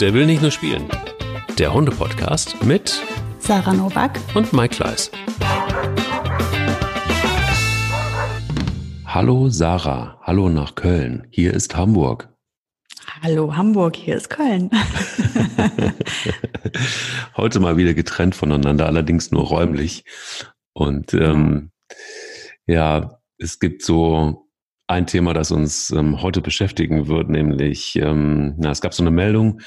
Der will nicht nur spielen. Der Hunde-Podcast mit Sarah Novak und Mike Kleiss. Hallo Sarah, hallo nach Köln. Hier ist Hamburg. Hallo Hamburg, hier ist Köln. Heute mal wieder getrennt voneinander, allerdings nur räumlich. Und ähm, ja, es gibt so ein Thema, das uns ähm, heute beschäftigen wird, nämlich, ähm, na, es gab so eine Meldung,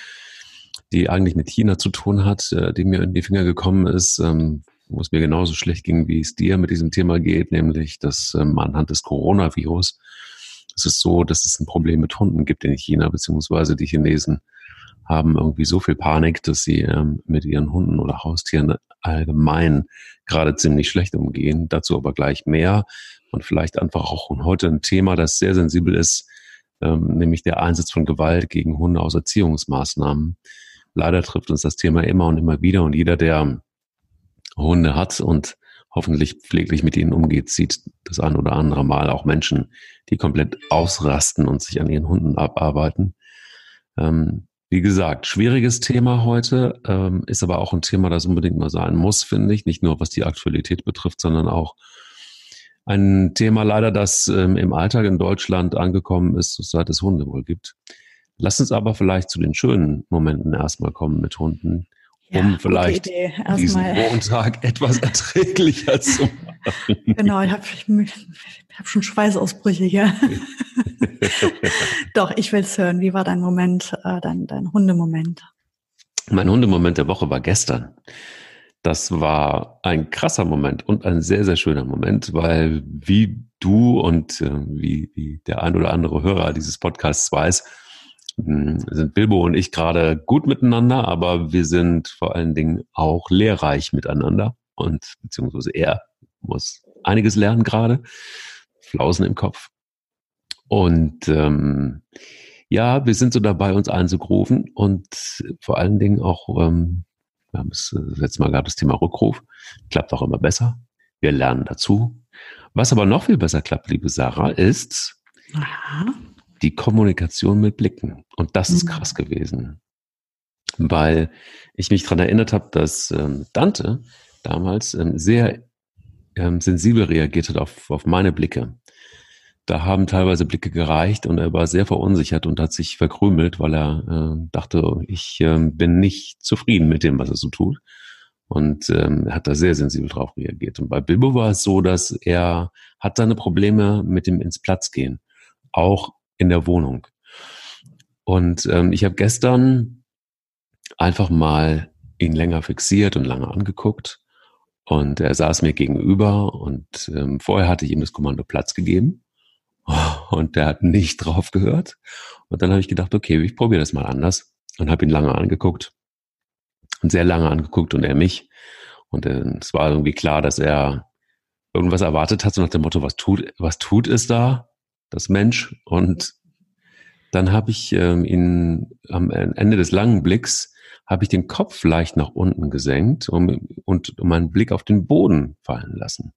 die eigentlich mit China zu tun hat, äh, die mir in die Finger gekommen ist, ähm, wo es mir genauso schlecht ging, wie es dir mit diesem Thema geht, nämlich, dass ähm, anhand des Coronavirus es ist so, dass es ein Problem mit Hunden gibt in China, beziehungsweise die Chinesen haben irgendwie so viel Panik, dass sie ähm, mit ihren Hunden oder Haustieren allgemein gerade ziemlich schlecht umgehen. Dazu aber gleich mehr und vielleicht einfach auch heute ein Thema, das sehr sensibel ist, ähm, nämlich der Einsatz von Gewalt gegen Hunde aus Erziehungsmaßnahmen. Leider trifft uns das Thema immer und immer wieder und jeder, der Hunde hat und hoffentlich pfleglich mit ihnen umgeht, sieht das ein oder andere Mal auch Menschen, die komplett ausrasten und sich an ihren Hunden abarbeiten. Ähm, wie gesagt, schwieriges Thema heute, ähm, ist aber auch ein Thema, das unbedingt mal sein muss, finde ich. Nicht nur was die Aktualität betrifft, sondern auch ein Thema leider, das ähm, im Alltag in Deutschland angekommen ist, seit es Hunde wohl gibt. Lass uns aber vielleicht zu den schönen Momenten erstmal kommen mit Hunden, ja, um vielleicht diesen Montag etwas erträglicher zu machen. Genau, ich habe hab schon Schweißausbrüche hier. Doch, ich will es hören. Wie war dein Moment, äh, dein, dein Hundemoment? Mein Hundemoment der Woche war gestern. Das war ein krasser Moment und ein sehr, sehr schöner Moment, weil wie du und äh, wie, wie der ein oder andere Hörer dieses Podcasts weiß, sind Bilbo und ich gerade gut miteinander, aber wir sind vor allen Dingen auch lehrreich miteinander und beziehungsweise er muss einiges lernen gerade, Flausen im Kopf. Und ähm, ja, wir sind so dabei, uns einzugrufen und vor allen Dingen auch ähm, wir haben es das letzte Mal gab das Thema Rückruf. Klappt auch immer besser. Wir lernen dazu. Was aber noch viel besser klappt, liebe Sarah, ist Aha. Die Kommunikation mit Blicken. Und das ist mhm. krass gewesen. Weil ich mich daran erinnert habe, dass ähm, Dante damals ähm, sehr ähm, sensibel reagiert hat auf, auf meine Blicke. Da haben teilweise Blicke gereicht und er war sehr verunsichert und hat sich verkrümelt, weil er äh, dachte, ich äh, bin nicht zufrieden mit dem, was er so tut. Und ähm, hat da sehr sensibel drauf reagiert. Und bei Bilbo war es so, dass er hat seine Probleme mit dem ins Platz gehen, auch in der Wohnung. Und ähm, ich habe gestern einfach mal ihn länger fixiert und lange angeguckt. Und er saß mir gegenüber und ähm, vorher hatte ich ihm das Kommando Platz gegeben. Und der hat nicht drauf gehört. Und dann habe ich gedacht, okay, ich probiere das mal anders. Und habe ihn lange angeguckt. Und sehr lange angeguckt und er mich. Und äh, es war irgendwie klar, dass er irgendwas erwartet hat, so nach dem Motto, was tut, was tut es da, das Mensch? Und dann habe ich ähm, ihn am Ende des langen Blicks habe ich den Kopf leicht nach unten gesenkt und um meinen Blick auf den Boden fallen lassen.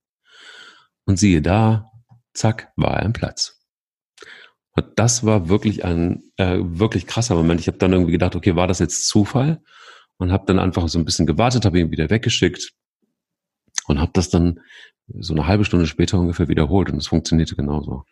Und siehe da, zack, war er im Platz. Und das war wirklich ein äh, wirklich krasser Moment. Ich habe dann irgendwie gedacht, okay, war das jetzt Zufall? Und habe dann einfach so ein bisschen gewartet, habe ihn wieder weggeschickt und habe das dann so eine halbe Stunde später ungefähr wiederholt und es funktionierte genauso.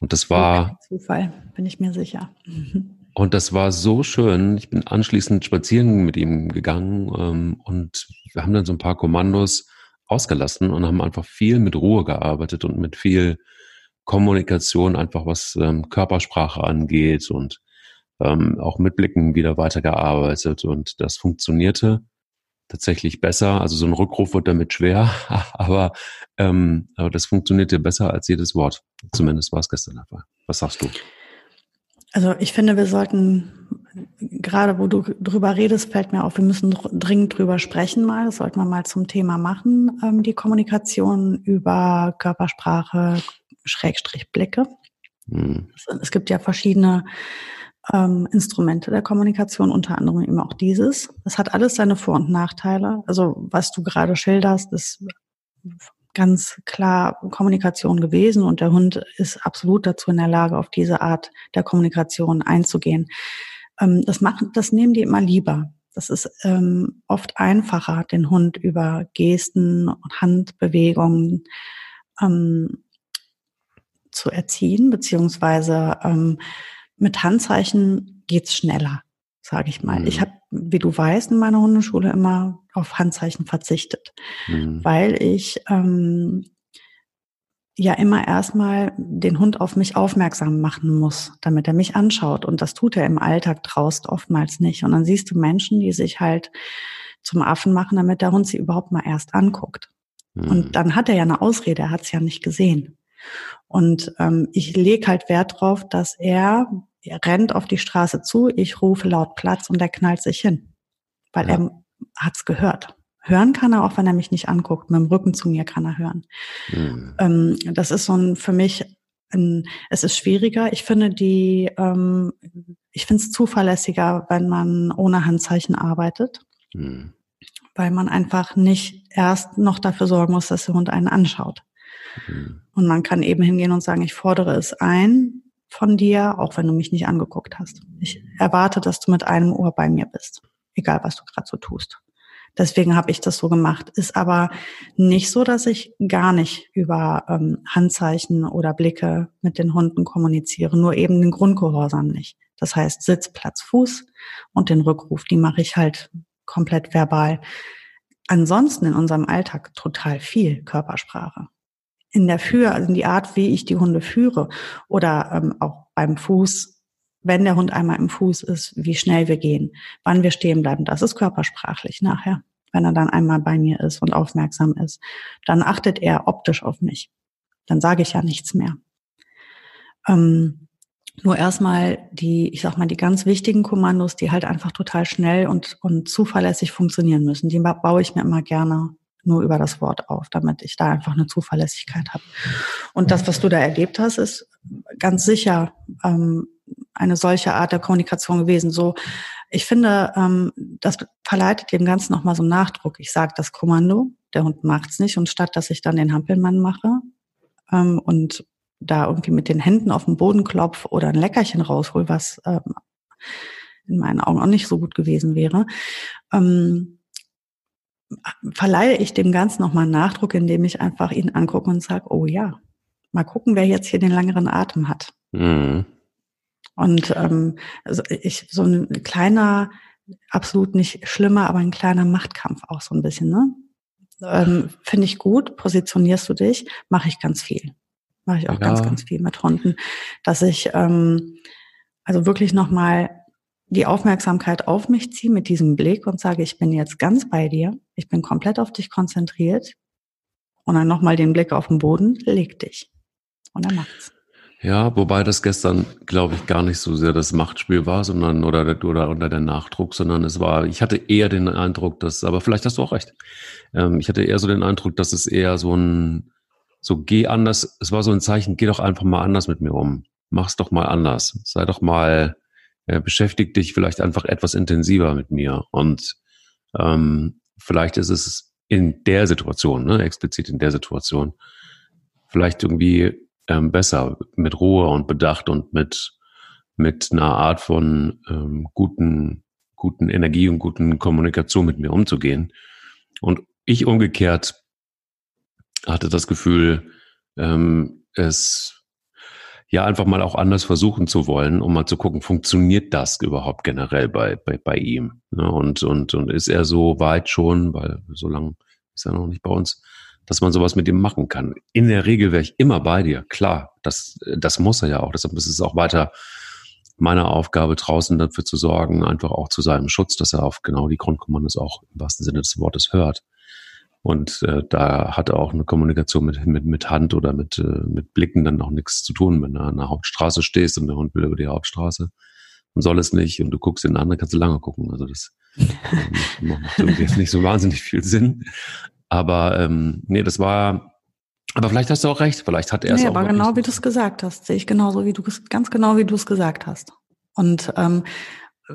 Und das war Zufall, bin ich mir sicher. Und das war so schön. Ich bin anschließend spazieren mit ihm gegangen ähm, und wir haben dann so ein paar Kommandos ausgelassen und haben einfach viel mit Ruhe gearbeitet und mit viel Kommunikation, einfach was ähm, Körpersprache angeht und ähm, auch mit Blicken wieder weitergearbeitet und das funktionierte tatsächlich besser. Also so ein Rückruf wird damit schwer, aber, ähm, aber das funktionierte besser als jedes Wort. Zumindest war es gestern der Fall. Was sagst du? Also ich finde, wir sollten, gerade wo du drüber redest, fällt mir auf, wir müssen dringend drüber sprechen mal. Das sollten wir mal zum Thema machen, ähm, die Kommunikation über Körpersprache, Schrägstrich Blicke. Mhm. Es gibt ja verschiedene ähm, Instrumente der Kommunikation, unter anderem eben auch dieses. Das hat alles seine Vor- und Nachteile. Also was du gerade schilderst, ist ganz klar Kommunikation gewesen und der Hund ist absolut dazu in der Lage, auf diese Art der Kommunikation einzugehen. Ähm, das machen, das nehmen die immer lieber. Das ist ähm, oft einfacher, den Hund über Gesten und Handbewegungen ähm, zu erziehen, beziehungsweise ähm, mit Handzeichen geht's schneller, sage ich mal. Mhm. Ich habe, wie du weißt, in meiner Hundeschule immer auf Handzeichen verzichtet, mhm. weil ich ähm, ja immer erstmal den Hund auf mich aufmerksam machen muss, damit er mich anschaut. Und das tut er im Alltag draußen oftmals nicht. Und dann siehst du Menschen, die sich halt zum Affen machen, damit der Hund sie überhaupt mal erst anguckt. Mhm. Und dann hat er ja eine Ausrede, er hat es ja nicht gesehen. Und ähm, ich lege halt Wert drauf, dass er, er rennt auf die Straße zu, ich rufe laut Platz und er knallt sich hin, weil ja. er hat's gehört. Hören kann er auch, wenn er mich nicht anguckt. Mit dem Rücken zu mir kann er hören. Mhm. Ähm, das ist so ein für mich ein, es ist schwieriger. Ich finde die, ähm, ich finde es zuverlässiger, wenn man ohne Handzeichen arbeitet, mhm. weil man einfach nicht erst noch dafür sorgen muss, dass der Hund einen anschaut. Mhm. Und man kann eben hingehen und sagen, ich fordere es ein von dir, auch wenn du mich nicht angeguckt hast. Ich erwarte, dass du mit einem Ohr bei mir bist, egal was du gerade so tust. Deswegen habe ich das so gemacht. Ist aber nicht so, dass ich gar nicht über ähm, Handzeichen oder Blicke mit den Hunden kommuniziere, nur eben den Grundgehorsam nicht. Das heißt Sitz, Platz, Fuß und den Rückruf, die mache ich halt komplett verbal. Ansonsten in unserem Alltag total viel Körpersprache. In der Führ, also in die Art, wie ich die Hunde führe oder ähm, auch beim Fuß, wenn der Hund einmal im Fuß ist, wie schnell wir gehen, wann wir stehen bleiben. Das ist körpersprachlich nachher, wenn er dann einmal bei mir ist und aufmerksam ist. Dann achtet er optisch auf mich. Dann sage ich ja nichts mehr. Ähm, nur erstmal die, ich sag mal, die ganz wichtigen Kommandos, die halt einfach total schnell und, und zuverlässig funktionieren müssen, die baue ich mir immer gerne nur über das Wort auf, damit ich da einfach eine Zuverlässigkeit habe. Und das, was du da erlebt hast, ist ganz sicher ähm, eine solche Art der Kommunikation gewesen. So, ich finde, ähm, das verleitet dem Ganzen nochmal so einen Nachdruck. Ich sage das Kommando, der Hund macht's nicht und statt, dass ich dann den Hampelmann mache ähm, und da irgendwie mit den Händen auf den Boden klopf oder ein Leckerchen raushol, was ähm, in meinen Augen auch nicht so gut gewesen wäre, ähm, verleihe ich dem Ganzen nochmal einen Nachdruck, indem ich einfach ihn angucke und sage, oh ja, mal gucken, wer jetzt hier den längeren Atem hat. Mhm. Und ähm, also ich so ein kleiner, absolut nicht schlimmer, aber ein kleiner Machtkampf auch so ein bisschen, ne? Ähm, Finde ich gut, positionierst du dich, mache ich ganz viel. Mache ich auch ja. ganz, ganz viel mit Hunden, dass ich ähm, also wirklich nochmal die Aufmerksamkeit auf mich ziehe mit diesem Blick und sage, ich bin jetzt ganz bei dir, ich bin komplett auf dich konzentriert und dann nochmal den Blick auf den Boden, leg dich. Und er macht's. Ja, wobei das gestern, glaube ich, gar nicht so sehr das Machtspiel war, sondern oder, oder unter der Nachdruck, sondern es war, ich hatte eher den Eindruck, dass, aber vielleicht hast du auch recht. Ähm, ich hatte eher so den Eindruck, dass es eher so ein, so geh anders, es war so ein Zeichen, geh doch einfach mal anders mit mir um. Mach's doch mal anders. Sei doch mal, äh, beschäftig dich vielleicht einfach etwas intensiver mit mir. Und ähm, vielleicht ist es in der Situation, ne, explizit in der Situation, vielleicht irgendwie ähm, besser, mit Ruhe und Bedacht und mit, mit einer Art von ähm, guten, guten Energie und guten Kommunikation mit mir umzugehen. Und ich umgekehrt hatte das Gefühl, ähm, es ja einfach mal auch anders versuchen zu wollen, um mal zu gucken, funktioniert das überhaupt generell bei, bei, bei ihm? Ne? Und, und, und ist er so weit schon, weil so lange ist er noch nicht bei uns, dass man sowas mit ihm machen kann. In der Regel wäre ich immer bei dir, klar. Das, das muss er ja auch. Deshalb ist es auch weiter meine Aufgabe, draußen dafür zu sorgen, einfach auch zu seinem Schutz, dass er auf genau die Grundkommandos auch im wahrsten Sinne des Wortes hört. Und äh, da hat auch eine Kommunikation mit, mit, mit Hand oder mit, äh, mit Blicken dann auch nichts zu tun. Wenn du an der Hauptstraße stehst und der Hund will über die Hauptstraße und soll es nicht und du guckst in den anderen, kannst du lange gucken. Also das äh, macht irgendwie jetzt nicht so wahnsinnig viel Sinn. Aber ähm, nee, das war. Aber vielleicht hast du auch recht. Vielleicht hat er es nee, auch. Aber genau wie du es gesagt hast, sehe ich genauso wie du ganz genau wie du es gesagt hast. Und ähm,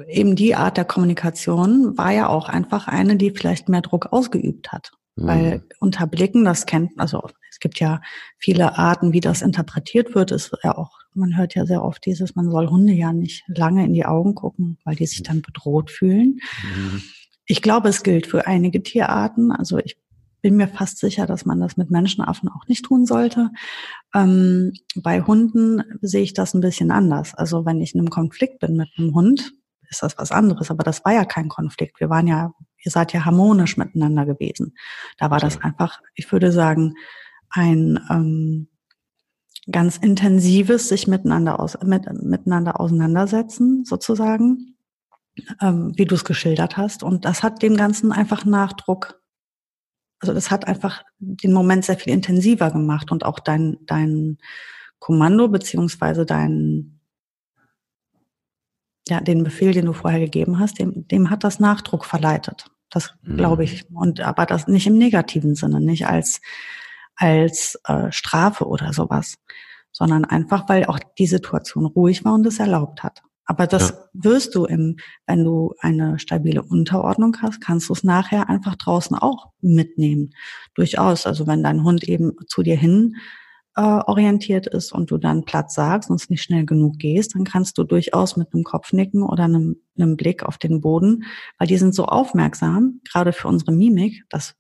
eben die Art der Kommunikation war ja auch einfach eine, die vielleicht mehr Druck ausgeübt hat. Mhm. Weil unter Blicken, das kennt, also es gibt ja viele Arten, wie das interpretiert wird, ist ja auch, man hört ja sehr oft dieses, man soll Hunde ja nicht lange in die Augen gucken, weil die sich dann bedroht fühlen. Mhm. Ich glaube, es gilt für einige Tierarten. Also ich bin mir fast sicher, dass man das mit Menschenaffen auch nicht tun sollte. Ähm, bei Hunden sehe ich das ein bisschen anders. Also wenn ich in einem Konflikt bin mit einem Hund, ist das was anderes. Aber das war ja kein Konflikt. Wir waren ja, ihr seid ja harmonisch miteinander gewesen. Da war das einfach, ich würde sagen, ein ähm, ganz intensives sich miteinander aus, mit, miteinander auseinandersetzen, sozusagen, ähm, wie du es geschildert hast. Und das hat dem Ganzen einfach Nachdruck also das hat einfach den Moment sehr viel intensiver gemacht und auch dein, dein Kommando beziehungsweise dein, ja, den Befehl, den du vorher gegeben hast, dem, dem hat das Nachdruck verleitet. Das mhm. glaube ich. Und aber das nicht im negativen Sinne, nicht als als äh, Strafe oder sowas, sondern einfach, weil auch die Situation ruhig war und es erlaubt hat. Aber das ja. wirst du im, wenn du eine stabile Unterordnung hast, kannst du es nachher einfach draußen auch mitnehmen. Durchaus. Also wenn dein Hund eben zu dir hin äh, orientiert ist und du dann Platz sagst und es nicht schnell genug gehst, dann kannst du durchaus mit einem Kopfnicken oder einem, einem Blick auf den Boden, weil die sind so aufmerksam, gerade für unsere Mimik, das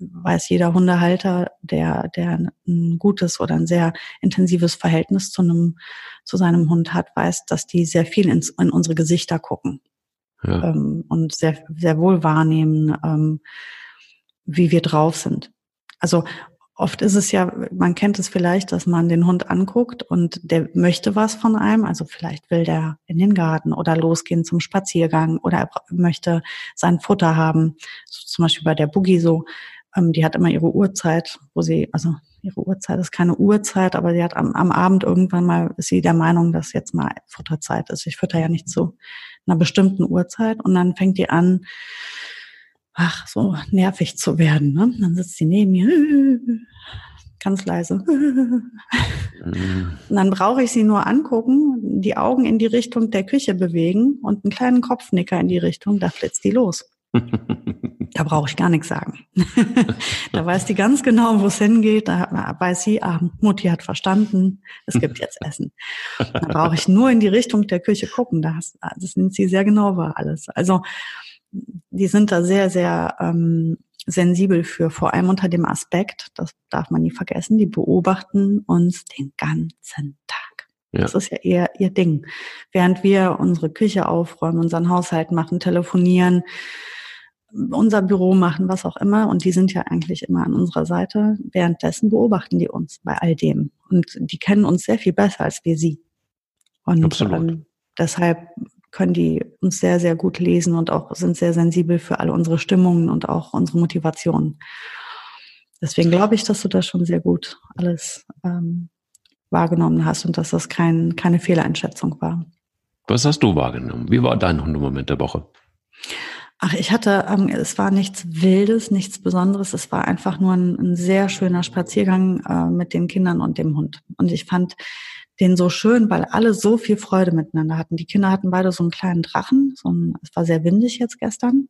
weiß jeder Hundehalter, der, der ein gutes oder ein sehr intensives Verhältnis zu einem, zu seinem Hund hat, weiß, dass die sehr viel ins, in unsere Gesichter gucken. Ja. Ähm, und sehr, sehr wohl wahrnehmen, ähm, wie wir drauf sind. Also oft ist es ja, man kennt es vielleicht, dass man den Hund anguckt und der möchte was von einem. Also vielleicht will der in den Garten oder losgehen zum Spaziergang oder er möchte sein Futter haben. So zum Beispiel bei der Boogie so. Ähm, die hat immer ihre Uhrzeit, wo sie, also ihre Uhrzeit ist keine Uhrzeit, aber sie hat am, am Abend irgendwann mal, ist sie der Meinung, dass jetzt mal Futterzeit ist. Ich fütter ja nicht zu einer bestimmten Uhrzeit und dann fängt die an, ach, so nervig zu werden. Ne? Dann sitzt sie neben mir, ganz leise. Mhm. Und dann brauche ich sie nur angucken, die Augen in die Richtung der Küche bewegen und einen kleinen Kopfnicker in die Richtung, da flitzt die los. Da brauche ich gar nichts sagen. da weiß die ganz genau, wo es hingeht. Da weiß sie, ah, Mutti hat verstanden, es gibt jetzt Essen. Da brauche ich nur in die Richtung der Küche gucken. Das, das nimmt sie sehr genau wahr alles. Also die sind da sehr, sehr ähm, sensibel für, vor allem unter dem Aspekt, das darf man nie vergessen, die beobachten uns den ganzen Tag. Ja. Das ist ja eher ihr Ding. Während wir unsere Küche aufräumen, unseren Haushalt machen, telefonieren, unser Büro machen, was auch immer. Und die sind ja eigentlich immer an unserer Seite. Währenddessen beobachten die uns bei all dem. Und die kennen uns sehr viel besser als wir sie. Und Absolut. Ähm, deshalb können die uns sehr, sehr gut lesen und auch sind sehr sensibel für alle unsere Stimmungen und auch unsere Motivationen. Deswegen glaube ich, dass du das schon sehr gut alles ähm, wahrgenommen hast und dass das kein, keine Fehleinschätzung war. Was hast du wahrgenommen? Wie war dein Hundemoment der Woche? Ach, ich hatte, ähm, es war nichts Wildes, nichts Besonderes. Es war einfach nur ein, ein sehr schöner Spaziergang äh, mit den Kindern und dem Hund. Und ich fand den so schön, weil alle so viel Freude miteinander hatten. Die Kinder hatten beide so einen kleinen Drachen. So ein, es war sehr windig jetzt gestern.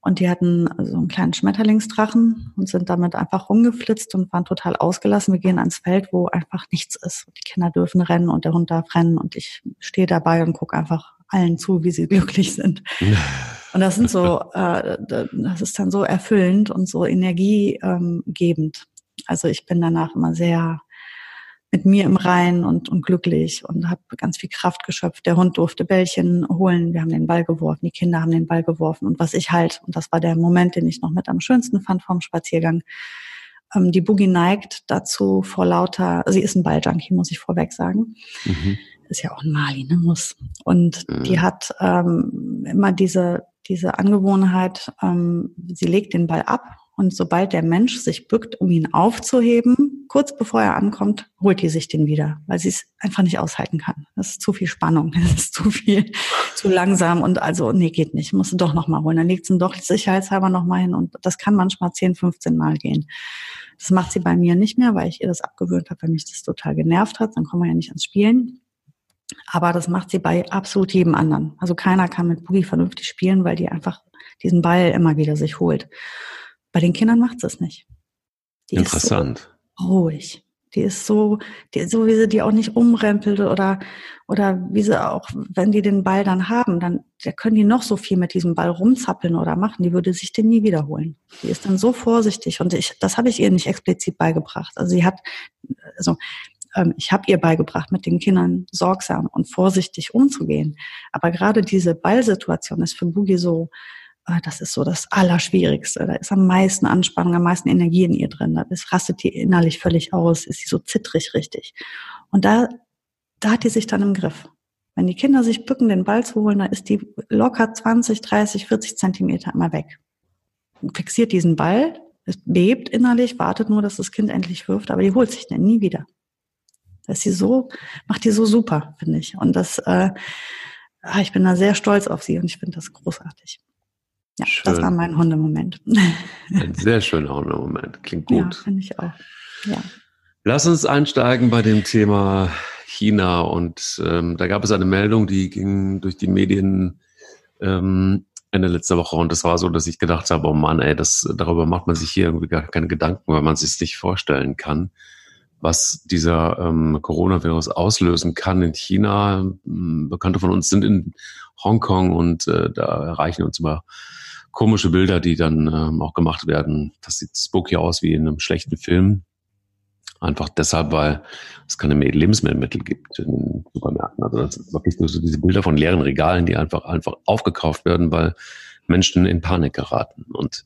Und die hatten so einen kleinen Schmetterlingsdrachen und sind damit einfach rumgeflitzt und waren total ausgelassen. Wir gehen ans Feld, wo einfach nichts ist. Die Kinder dürfen rennen und der Hund darf rennen und ich stehe dabei und gucke einfach allen zu, wie sie glücklich sind. Und das sind so, äh, das ist dann so erfüllend und so energiegebend. Also ich bin danach immer sehr mit mir im Reinen und, und glücklich und habe ganz viel Kraft geschöpft. Der Hund durfte Bällchen holen, wir haben den Ball geworfen, die Kinder haben den Ball geworfen und was ich halt, und das war der Moment, den ich noch mit am schönsten fand vom Spaziergang, ähm, die Boogie neigt dazu vor lauter, sie ist ein Balljunkie, muss ich vorweg sagen. Mhm ist ja auch ein Mali, ne, muss. Und mhm. die hat ähm, immer diese, diese Angewohnheit, ähm, sie legt den Ball ab und sobald der Mensch sich bückt, um ihn aufzuheben, kurz bevor er ankommt, holt die sich den wieder, weil sie es einfach nicht aushalten kann. Das ist zu viel Spannung, das ist zu viel, zu langsam und also, nee, geht nicht, musst du doch nochmal holen. Dann legt sie ihn doch sicherheitshalber nochmal hin und das kann manchmal 10, 15 Mal gehen. Das macht sie bei mir nicht mehr, weil ich ihr das abgewöhnt habe, weil mich das total genervt hat. Dann kommen wir ja nicht ans Spielen. Aber das macht sie bei absolut jedem anderen. Also keiner kann mit Boogie vernünftig spielen, weil die einfach diesen Ball immer wieder sich holt. Bei den Kindern macht es nicht. Die Interessant. So ruhig. Die ist so, die, so wie sie die auch nicht umrempelt oder, oder wie sie auch, wenn die den Ball dann haben, dann da können die noch so viel mit diesem Ball rumzappeln oder machen, die würde sich den nie wiederholen. Die ist dann so vorsichtig und ich, das habe ich ihr nicht explizit beigebracht. Also sie hat, also ähm, ich habe ihr beigebracht, mit den Kindern sorgsam und vorsichtig umzugehen. Aber gerade diese Ballsituation ist für Boogie so, das ist so das Allerschwierigste. Da ist am meisten Anspannung, am meisten Energie in ihr drin. Das rastet die innerlich völlig aus, ist sie so zittrig richtig. Und da, da hat die sich dann im Griff. Wenn die Kinder sich bücken, den Ball zu holen, dann ist die locker 20, 30, 40 Zentimeter immer weg. Fixiert diesen Ball, es bebt innerlich, wartet nur, dass das Kind endlich wirft, aber die holt sich dann nie wieder. Das ist sie so, macht die so super, finde ich. Und das, äh, ah, ich bin da sehr stolz auf sie und ich finde das großartig. Ja, Schön. das war mein Hundemoment. Ein sehr schöner Hundemoment. Klingt gut. Ja, finde ich auch. Ja. Lass uns einsteigen bei dem Thema China. Und ähm, da gab es eine Meldung, die ging durch die Medien ähm, Ende letzter Woche. Und das war so, dass ich gedacht habe, oh Mann, ey, das, darüber macht man sich hier irgendwie gar keine Gedanken, weil man sich es nicht vorstellen kann, was dieser ähm, Coronavirus auslösen kann in China. Bekannte von uns sind in Hongkong und äh, da erreichen uns immer komische Bilder, die dann ähm, auch gemacht werden. Das sieht spooky aus wie in einem schlechten Film. Einfach deshalb, weil es keine Lebensmittel gibt in Supermärkten. Also das ist wirklich nur so diese Bilder von leeren Regalen, die einfach, einfach aufgekauft werden, weil Menschen in Panik geraten. Und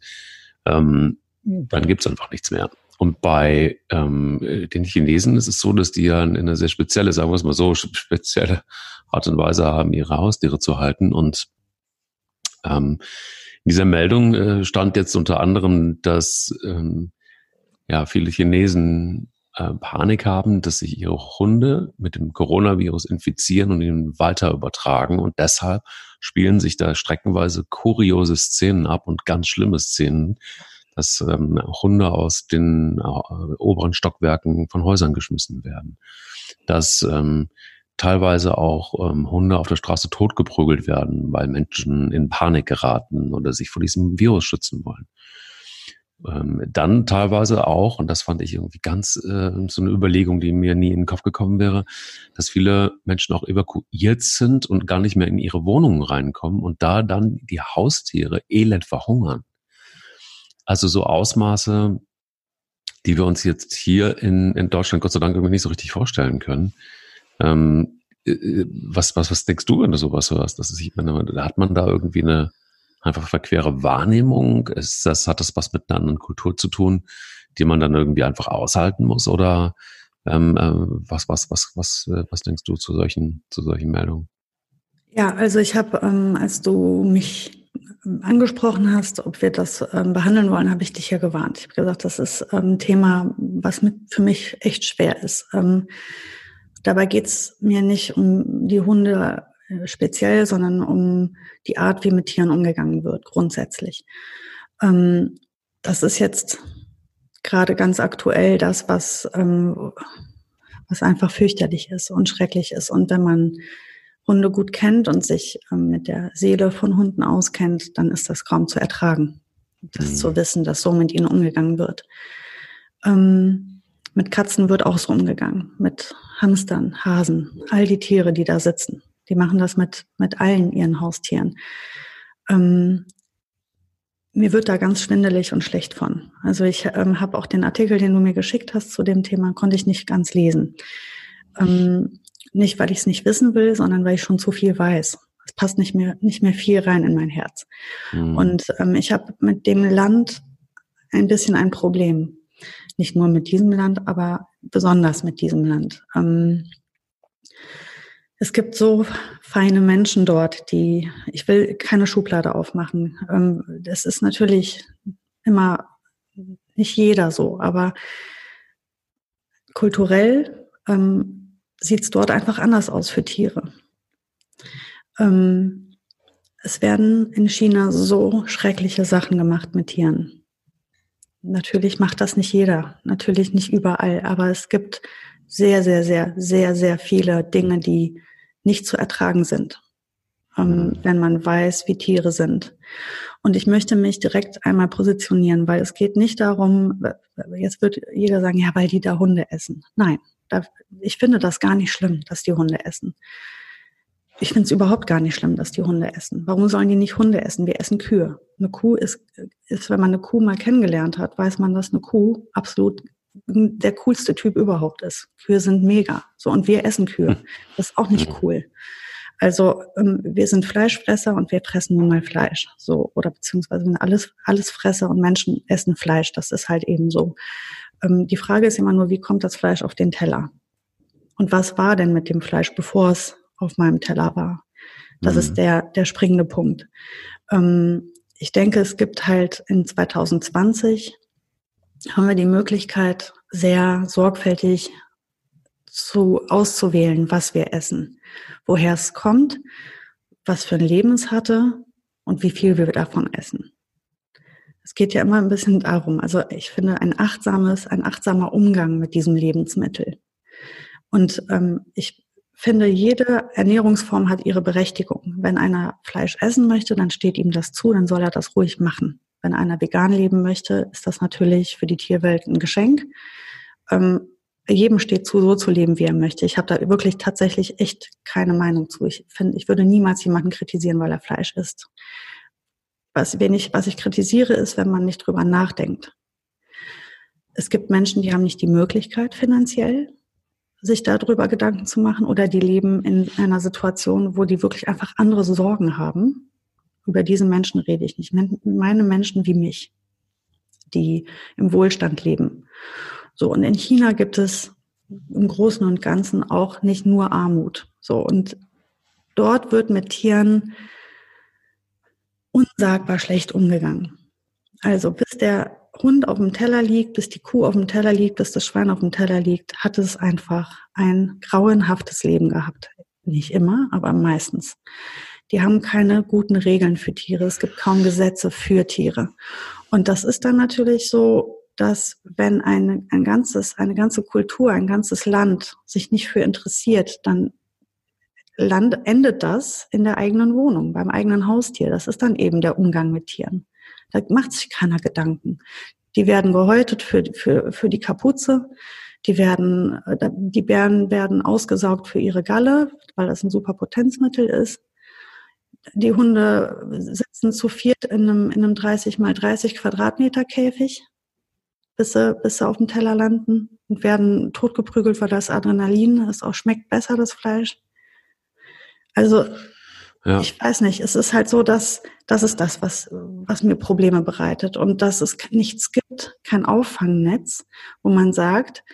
ähm, dann gibt's einfach nichts mehr. Und bei ähm, den Chinesen ist es so, dass die ja in einer sehr spezielle, sagen wir es mal so, spezielle Art und Weise haben, ihre Haustiere zu halten. Und ähm, in dieser Meldung äh, stand jetzt unter anderem, dass ähm, ja viele Chinesen äh, Panik haben, dass sich ihre Hunde mit dem Coronavirus infizieren und ihn weiter übertragen. Und deshalb spielen sich da streckenweise kuriose Szenen ab und ganz schlimme Szenen, dass ähm, Hunde aus den äh, oberen Stockwerken von Häusern geschmissen werden. Dass ähm, teilweise auch ähm, Hunde auf der Straße totgeprügelt werden, weil Menschen in Panik geraten oder sich vor diesem Virus schützen wollen. Ähm, dann teilweise auch, und das fand ich irgendwie ganz äh, so eine Überlegung, die mir nie in den Kopf gekommen wäre, dass viele Menschen auch evakuiert sind und gar nicht mehr in ihre Wohnungen reinkommen und da dann die Haustiere elend verhungern. Also so Ausmaße, die wir uns jetzt hier in, in Deutschland Gott sei Dank irgendwie nicht so richtig vorstellen können. Ähm, äh, äh, was, was, was denkst du, wenn du sowas hörst? Das ist, ich meine, hat man da irgendwie eine einfach verquere Wahrnehmung? Ist das, hat das was mit einer anderen Kultur zu tun, die man dann irgendwie einfach aushalten muss? Oder ähm, äh, was, was, was, was, was denkst du zu solchen, zu solchen Meldungen? Ja, also ich habe, ähm, als du mich ähm, angesprochen hast, ob wir das ähm, behandeln wollen, habe ich dich ja gewarnt. Ich habe gesagt, das ist ein ähm, Thema, was mit, für mich echt schwer ist. Ähm, Dabei geht's mir nicht um die Hunde äh, speziell, sondern um die Art, wie mit Tieren umgegangen wird, grundsätzlich. Ähm, das ist jetzt gerade ganz aktuell das, was, ähm, was einfach fürchterlich ist und schrecklich ist. Und wenn man Hunde gut kennt und sich ähm, mit der Seele von Hunden auskennt, dann ist das kaum zu ertragen, das mhm. zu wissen, dass so mit ihnen umgegangen wird. Ähm, mit Katzen wird auch so umgegangen, mit Hamstern, Hasen, all die Tiere, die da sitzen. Die machen das mit, mit allen ihren Haustieren. Ähm, mir wird da ganz schwindelig und schlecht von. Also ich ähm, habe auch den Artikel, den du mir geschickt hast zu dem Thema, konnte ich nicht ganz lesen. Ähm, nicht, weil ich es nicht wissen will, sondern weil ich schon zu viel weiß. Es passt nicht mehr, nicht mehr viel rein in mein Herz. Mhm. Und ähm, ich habe mit dem Land ein bisschen ein Problem. Nicht nur mit diesem Land, aber besonders mit diesem Land. Ähm, es gibt so feine Menschen dort, die, ich will keine Schublade aufmachen. Ähm, das ist natürlich immer nicht jeder so, aber kulturell ähm, sieht es dort einfach anders aus für Tiere. Ähm, es werden in China so schreckliche Sachen gemacht mit Tieren. Natürlich macht das nicht jeder, natürlich nicht überall, aber es gibt sehr, sehr, sehr, sehr, sehr viele Dinge, die nicht zu ertragen sind. ähm, wenn man weiß, wie Tiere sind. Und ich möchte mich direkt einmal positionieren, weil es geht nicht darum, jetzt wird jeder sagen, ja, weil die da Hunde essen. Nein, ich finde das gar nicht schlimm, dass die Hunde essen. Ich finde es überhaupt gar nicht schlimm, dass die Hunde essen. Warum sollen die nicht Hunde essen? Wir essen Kühe. Eine Kuh ist, ist, wenn man eine Kuh mal kennengelernt hat, weiß man, dass eine Kuh absolut der coolste Typ überhaupt ist. Kühe sind mega. So, und wir essen Kühe. Das ist auch nicht cool. Also ähm, wir sind Fleischfresser und wir fressen nun mal Fleisch. So, oder beziehungsweise sind alles, alles Fresser und Menschen essen Fleisch. Das ist halt eben so. Ähm, die Frage ist immer nur, wie kommt das Fleisch auf den Teller? Und was war denn mit dem Fleisch, bevor es auf meinem Teller war? Das mhm. ist der, der springende Punkt. Ähm, ich denke, es gibt halt in 2020 haben wir die Möglichkeit, sehr sorgfältig zu auszuwählen, was wir essen, woher es kommt, was für ein Leben es hatte und wie viel wir davon essen. Es geht ja immer ein bisschen darum. Also ich finde ein achtsames, ein achtsamer Umgang mit diesem Lebensmittel. Und ähm, ich finde, jede Ernährungsform hat ihre Berechtigung. Wenn einer Fleisch essen möchte, dann steht ihm das zu, dann soll er das ruhig machen. Wenn einer vegan leben möchte, ist das natürlich für die Tierwelt ein Geschenk. Ähm, jedem steht zu, so zu leben, wie er möchte. Ich habe da wirklich tatsächlich echt keine Meinung zu. Ich finde, ich würde niemals jemanden kritisieren, weil er Fleisch isst. Was, wen ich, was ich kritisiere, ist, wenn man nicht drüber nachdenkt. Es gibt Menschen, die haben nicht die Möglichkeit finanziell, sich darüber Gedanken zu machen oder die leben in einer Situation, wo die wirklich einfach andere Sorgen haben über diese Menschen rede ich nicht. Meine Menschen wie mich, die im Wohlstand leben. So, und in China gibt es im Großen und Ganzen auch nicht nur Armut. So, und dort wird mit Tieren unsagbar schlecht umgegangen. Also bis der Hund auf dem Teller liegt, bis die Kuh auf dem Teller liegt, bis das Schwein auf dem Teller liegt, hat es einfach ein grauenhaftes Leben gehabt. Nicht immer, aber meistens die haben keine guten Regeln für Tiere. Es gibt kaum Gesetze für Tiere. Und das ist dann natürlich so, dass wenn eine, ein ganzes, eine ganze Kultur, ein ganzes Land sich nicht für interessiert, dann land, endet das in der eigenen Wohnung, beim eigenen Haustier. Das ist dann eben der Umgang mit Tieren. Da macht sich keiner Gedanken. Die werden gehäutet für, für, für die Kapuze. Die werden, äh, die Bären werden ausgesaugt für ihre Galle, weil das ein super Potenzmittel ist die Hunde sitzen zu viert in einem, in einem 30 mal 30 Quadratmeter Käfig, bis sie, bis sie auf dem Teller landen und werden totgeprügelt, weil das Adrenalin, es auch schmeckt besser, das Fleisch. Also, ja. ich weiß nicht, es ist halt so, dass das ist das, was, was mir Probleme bereitet und dass es nichts gibt, kein Auffangnetz, wo man sagt,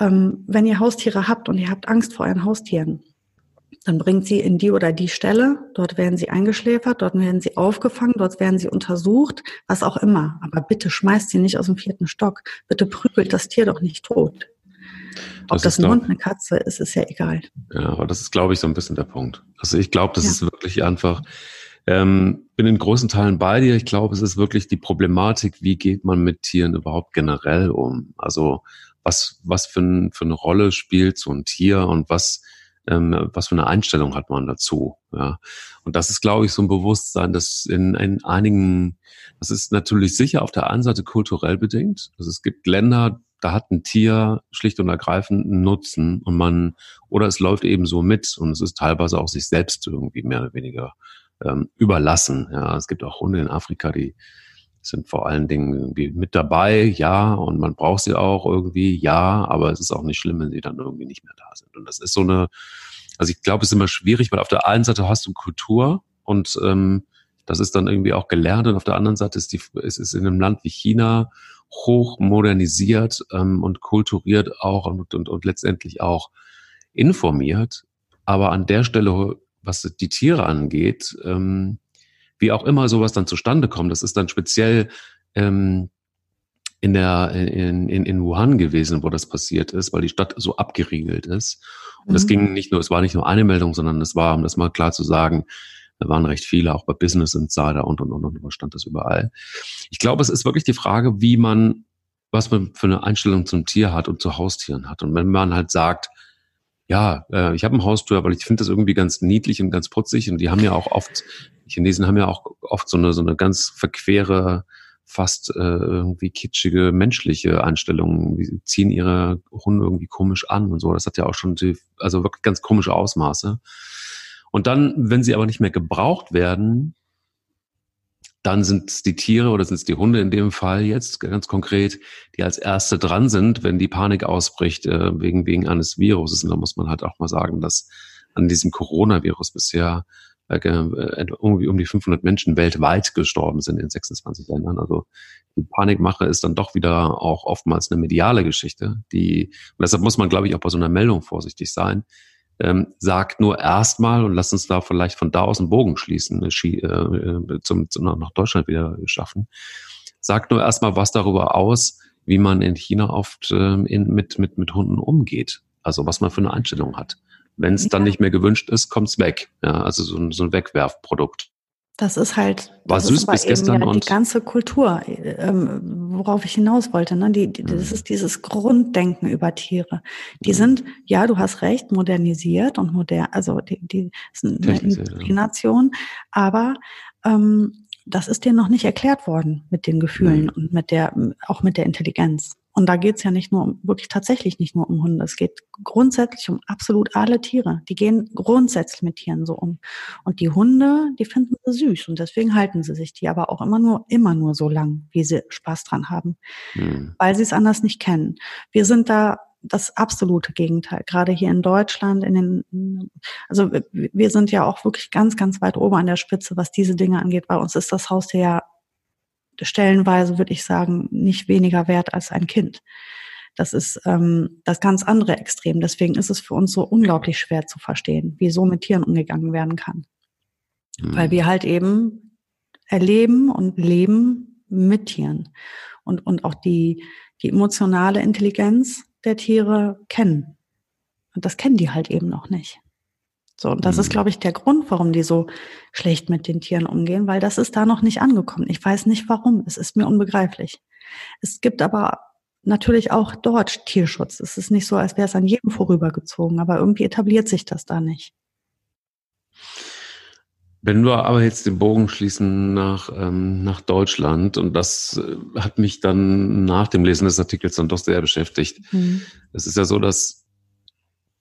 ähm, wenn ihr Haustiere habt und ihr habt Angst vor euren Haustieren, dann bringt sie in die oder die Stelle, dort werden sie eingeschläfert, dort werden sie aufgefangen, dort werden sie untersucht, was auch immer. Aber bitte schmeißt sie nicht aus dem vierten Stock. Bitte prügelt das Tier doch nicht tot. Ob das, das ein Hund, eine Katze ist, ist ja egal. Ja, aber das ist, glaube ich, so ein bisschen der Punkt. Also ich glaube, das ja. ist wirklich einfach, ähm, bin in großen Teilen bei dir. Ich glaube, es ist wirklich die Problematik, wie geht man mit Tieren überhaupt generell um? Also was, was für, ein, für eine Rolle spielt so ein Tier und was ähm, was für eine Einstellung hat man dazu. Ja. Und das ist, glaube ich, so ein Bewusstsein, das in, in einigen, das ist natürlich sicher auf der einen Seite kulturell bedingt. Also es gibt Länder, da hat ein Tier schlicht und ergreifend einen Nutzen und man, oder es läuft eben so mit und es ist teilweise auch sich selbst irgendwie mehr oder weniger ähm, überlassen. Ja, es gibt auch Hunde in Afrika, die sind vor allen Dingen irgendwie mit dabei, ja, und man braucht sie auch irgendwie, ja, aber es ist auch nicht schlimm, wenn sie dann irgendwie nicht mehr da sind. Und das ist so eine, also ich glaube, es ist immer schwierig, weil auf der einen Seite hast du Kultur und ähm, das ist dann irgendwie auch gelernt und auf der anderen Seite ist die, ist es in einem Land wie China hoch modernisiert ähm, und kulturiert auch und, und, und letztendlich auch informiert. Aber an der Stelle, was die Tiere angeht, ähm, wie auch immer sowas dann zustande kommt, das ist dann speziell ähm, in der in, in, in Wuhan gewesen, wo das passiert ist, weil die Stadt so abgeriegelt ist. Und es mhm. ging nicht nur, es war nicht nur eine Meldung, sondern es war, um das mal klar zu sagen, da waren recht viele, auch bei Business Insider und und und und stand das überall. Ich glaube, es ist wirklich die Frage, wie man, was man für eine Einstellung zum Tier hat und zu Haustieren hat. Und wenn man halt sagt, ja, äh, ich habe ein Haustier, weil ich finde das irgendwie ganz niedlich und ganz putzig und die haben ja auch oft, Chinesen haben ja auch oft so eine so eine ganz verquere, fast äh, irgendwie kitschige menschliche Einstellung. Die ziehen ihre Hunde irgendwie komisch an und so. Das hat ja auch schon die, also wirklich ganz komische Ausmaße. Und dann, wenn sie aber nicht mehr gebraucht werden, dann sind es die Tiere oder sind es die Hunde in dem Fall jetzt ganz konkret, die als Erste dran sind, wenn die Panik ausbricht äh, wegen, wegen eines Viruses. Und da muss man halt auch mal sagen, dass an diesem Coronavirus bisher äh, irgendwie um die 500 Menschen weltweit gestorben sind in 26 Ländern. Also die Panikmache ist dann doch wieder auch oftmals eine mediale Geschichte. Die, und deshalb muss man, glaube ich, auch bei so einer Meldung vorsichtig sein ähm, sagt nur erstmal und lass uns da vielleicht von da aus einen Bogen schließen, äh, äh, zum, zum, nach Deutschland wieder schaffen. Sagt nur erstmal was darüber aus, wie man in China oft ähm, in, mit, mit, mit Hunden umgeht. Also was man für eine Einstellung hat. Wenn es ja. dann nicht mehr gewünscht ist, kommt's weg. Ja, also so ein, so ein Wegwerfprodukt. Das ist halt war das süß bis gestern ja die ganze Kultur, ähm, worauf ich hinaus wollte. Ne? Die, die, das mhm. ist dieses Grunddenken über Tiere. Die mhm. sind, ja, du hast recht, modernisiert und modern, also die, die sind eine ja. aber ähm, das ist dir noch nicht erklärt worden mit den Gefühlen mhm. und mit der, auch mit der Intelligenz. Und da geht's ja nicht nur um, wirklich tatsächlich nicht nur um Hunde. Es geht grundsätzlich um absolut alle Tiere. Die gehen grundsätzlich mit Tieren so um. Und die Hunde, die finden sie süß und deswegen halten sie sich die aber auch immer nur, immer nur so lang, wie sie Spaß dran haben. Mhm. Weil sie es anders nicht kennen. Wir sind da das absolute Gegenteil. Gerade hier in Deutschland, in den, also wir sind ja auch wirklich ganz, ganz weit oben an der Spitze, was diese Dinge angeht. Bei uns ist das Haustier ja stellenweise, würde ich sagen, nicht weniger wert als ein Kind. Das ist ähm, das ganz andere Extrem. Deswegen ist es für uns so unglaublich schwer zu verstehen, wie so mit Tieren umgegangen werden kann. Mhm. Weil wir halt eben erleben und leben mit Tieren und, und auch die, die emotionale Intelligenz der Tiere kennen. Und das kennen die halt eben noch nicht. So, und das mhm. ist, glaube ich, der Grund, warum die so schlecht mit den Tieren umgehen, weil das ist da noch nicht angekommen. Ich weiß nicht warum. Es ist mir unbegreiflich. Es gibt aber natürlich auch dort Tierschutz. Es ist nicht so, als wäre es an jedem vorübergezogen, aber irgendwie etabliert sich das da nicht. Wenn wir aber jetzt den Bogen schließen nach, ähm, nach Deutschland, und das äh, hat mich dann nach dem Lesen des Artikels dann doch sehr beschäftigt. Mhm. Es ist ja so, dass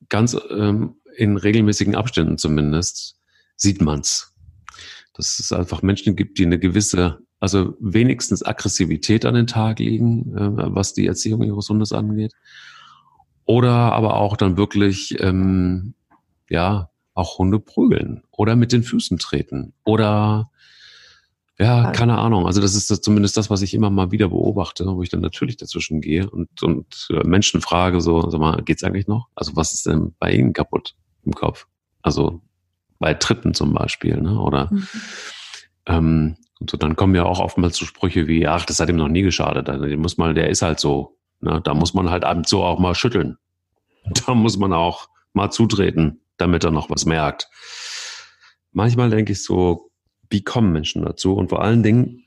ganz ähm, in regelmäßigen Abständen zumindest, sieht man's. Dass es einfach Menschen gibt, die eine gewisse, also wenigstens Aggressivität an den Tag legen, äh, was die Erziehung ihres Hundes angeht. Oder aber auch dann wirklich, ähm, ja, auch Hunde prügeln oder mit den Füßen treten oder ja, keine Ahnung. Also das ist das zumindest das, was ich immer mal wieder beobachte, wo ich dann natürlich dazwischen gehe und, und äh, Menschen frage, so, sag mal, geht's eigentlich noch? Also was ist denn bei Ihnen kaputt im Kopf? Also bei Tritten zum Beispiel, ne? Oder mhm. ähm, und so, dann kommen ja auch oftmals so Sprüche wie, ach, das hat ihm noch nie geschadet. Also den muss man, der ist halt so. Ne? Da muss man halt abends so auch mal schütteln. Da muss man auch mal zutreten, damit er noch was merkt. Manchmal denke ich so, wie kommen Menschen dazu? Und vor allen Dingen,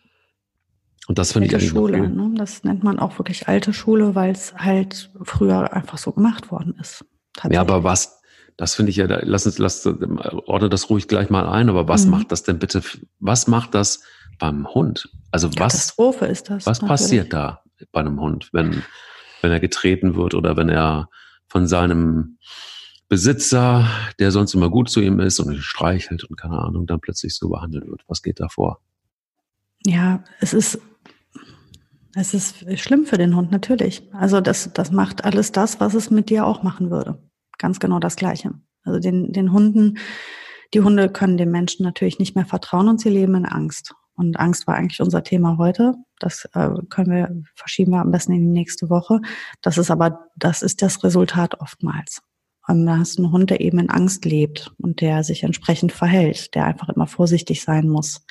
und das finde ich eigentlich Schule, ne? Das nennt man auch wirklich alte Schule, weil es halt früher einfach so gemacht worden ist. Ja, aber was, das finde ich ja, lass uns, lass, ordne das ruhig gleich mal ein, aber was mhm. macht das denn bitte, was macht das beim Hund? Also was, Katastrophe ist das. Was natürlich. passiert da bei einem Hund, wenn, wenn er getreten wird oder wenn er von seinem Besitzer, der sonst immer gut zu ihm ist und streichelt und keine Ahnung, dann plötzlich so behandelt wird. Was geht da vor? Ja, es ist, es ist schlimm für den Hund, natürlich. Also das, das macht alles das, was es mit dir auch machen würde. Ganz genau das Gleiche. Also den, den Hunden, die Hunde können den Menschen natürlich nicht mehr vertrauen und sie leben in Angst. Und Angst war eigentlich unser Thema heute. Das äh, können wir, verschieben wir am besten in die nächste Woche. Das ist aber, das ist das Resultat oftmals. Und da hast du einen Hund, der eben in Angst lebt und der sich entsprechend verhält, der einfach immer vorsichtig sein muss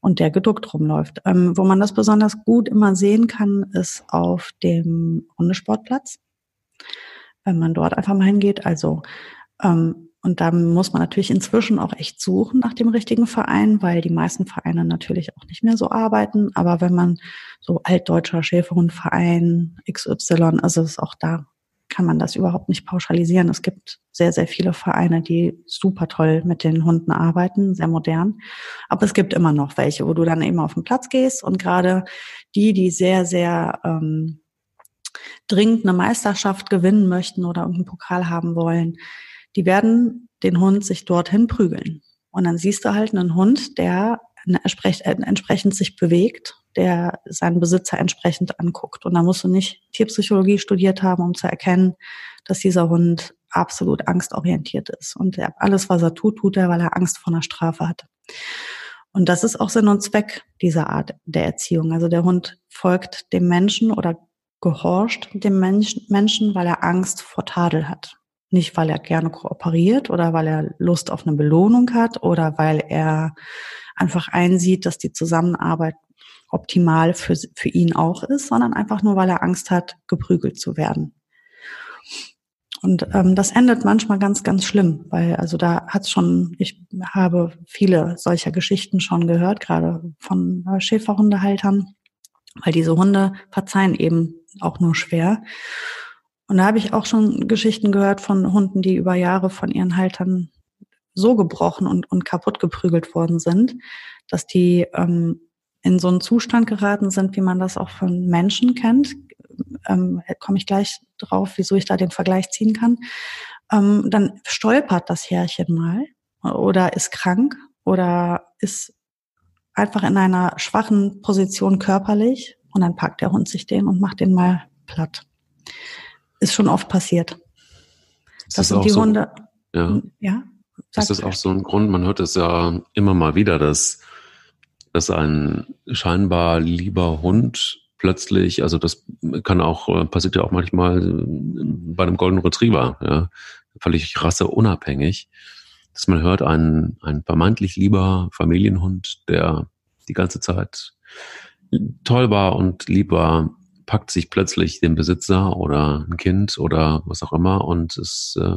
und der geduckt rumläuft. Ähm, wo man das besonders gut immer sehen kann, ist auf dem Hundesportplatz. Wenn man dort einfach mal hingeht, also ähm, und da muss man natürlich inzwischen auch echt suchen nach dem richtigen Verein, weil die meisten Vereine natürlich auch nicht mehr so arbeiten. Aber wenn man so altdeutscher Schäferhundverein XY, also ist auch da kann man das überhaupt nicht pauschalisieren. Es gibt sehr, sehr viele Vereine, die super toll mit den Hunden arbeiten, sehr modern. Aber es gibt immer noch welche, wo du dann eben auf den Platz gehst und gerade die, die sehr, sehr ähm, dringend eine Meisterschaft gewinnen möchten oder irgendeinen Pokal haben wollen, die werden den Hund sich dorthin prügeln. Und dann siehst du halt einen Hund, der entsprechend sich bewegt, der seinen Besitzer entsprechend anguckt. Und da musst du nicht Tierpsychologie studiert haben, um zu erkennen, dass dieser Hund absolut angstorientiert ist. Und er, alles, was er tut, tut er, weil er Angst vor einer Strafe hat. Und das ist auch Sinn und Zweck dieser Art der Erziehung. Also der Hund folgt dem Menschen oder gehorcht dem Menschen, weil er Angst vor Tadel hat. Nicht, weil er gerne kooperiert oder weil er Lust auf eine Belohnung hat oder weil er einfach einsieht, dass die Zusammenarbeit optimal für, für ihn auch ist, sondern einfach nur, weil er Angst hat, geprügelt zu werden. Und ähm, das endet manchmal ganz, ganz schlimm, weil also da hat schon, ich habe viele solcher Geschichten schon gehört, gerade von äh, Schäferhundehaltern, weil diese Hunde verzeihen eben auch nur schwer. Und da habe ich auch schon Geschichten gehört von Hunden, die über Jahre von ihren Haltern so gebrochen und, und kaputt geprügelt worden sind, dass die ähm, in so einen Zustand geraten sind, wie man das auch von Menschen kennt. Ähm, Komme ich gleich drauf, wieso ich da den Vergleich ziehen kann. Ähm, dann stolpert das Härchen mal oder ist krank oder ist einfach in einer schwachen Position körperlich und dann packt der Hund sich den und macht den mal platt. Ist schon oft passiert. Ist das, sind die so, Hunde. Ja. ja ist das auch so ein Grund? Man hört es ja immer mal wieder, dass dass ein scheinbar lieber Hund plötzlich, also das kann auch, äh, passiert ja auch manchmal äh, bei einem Golden Retriever, ja, völlig rasseunabhängig, dass man hört, ein, ein vermeintlich lieber Familienhund, der die ganze Zeit toll war und lieb war, packt sich plötzlich den Besitzer oder ein Kind oder was auch immer und es äh,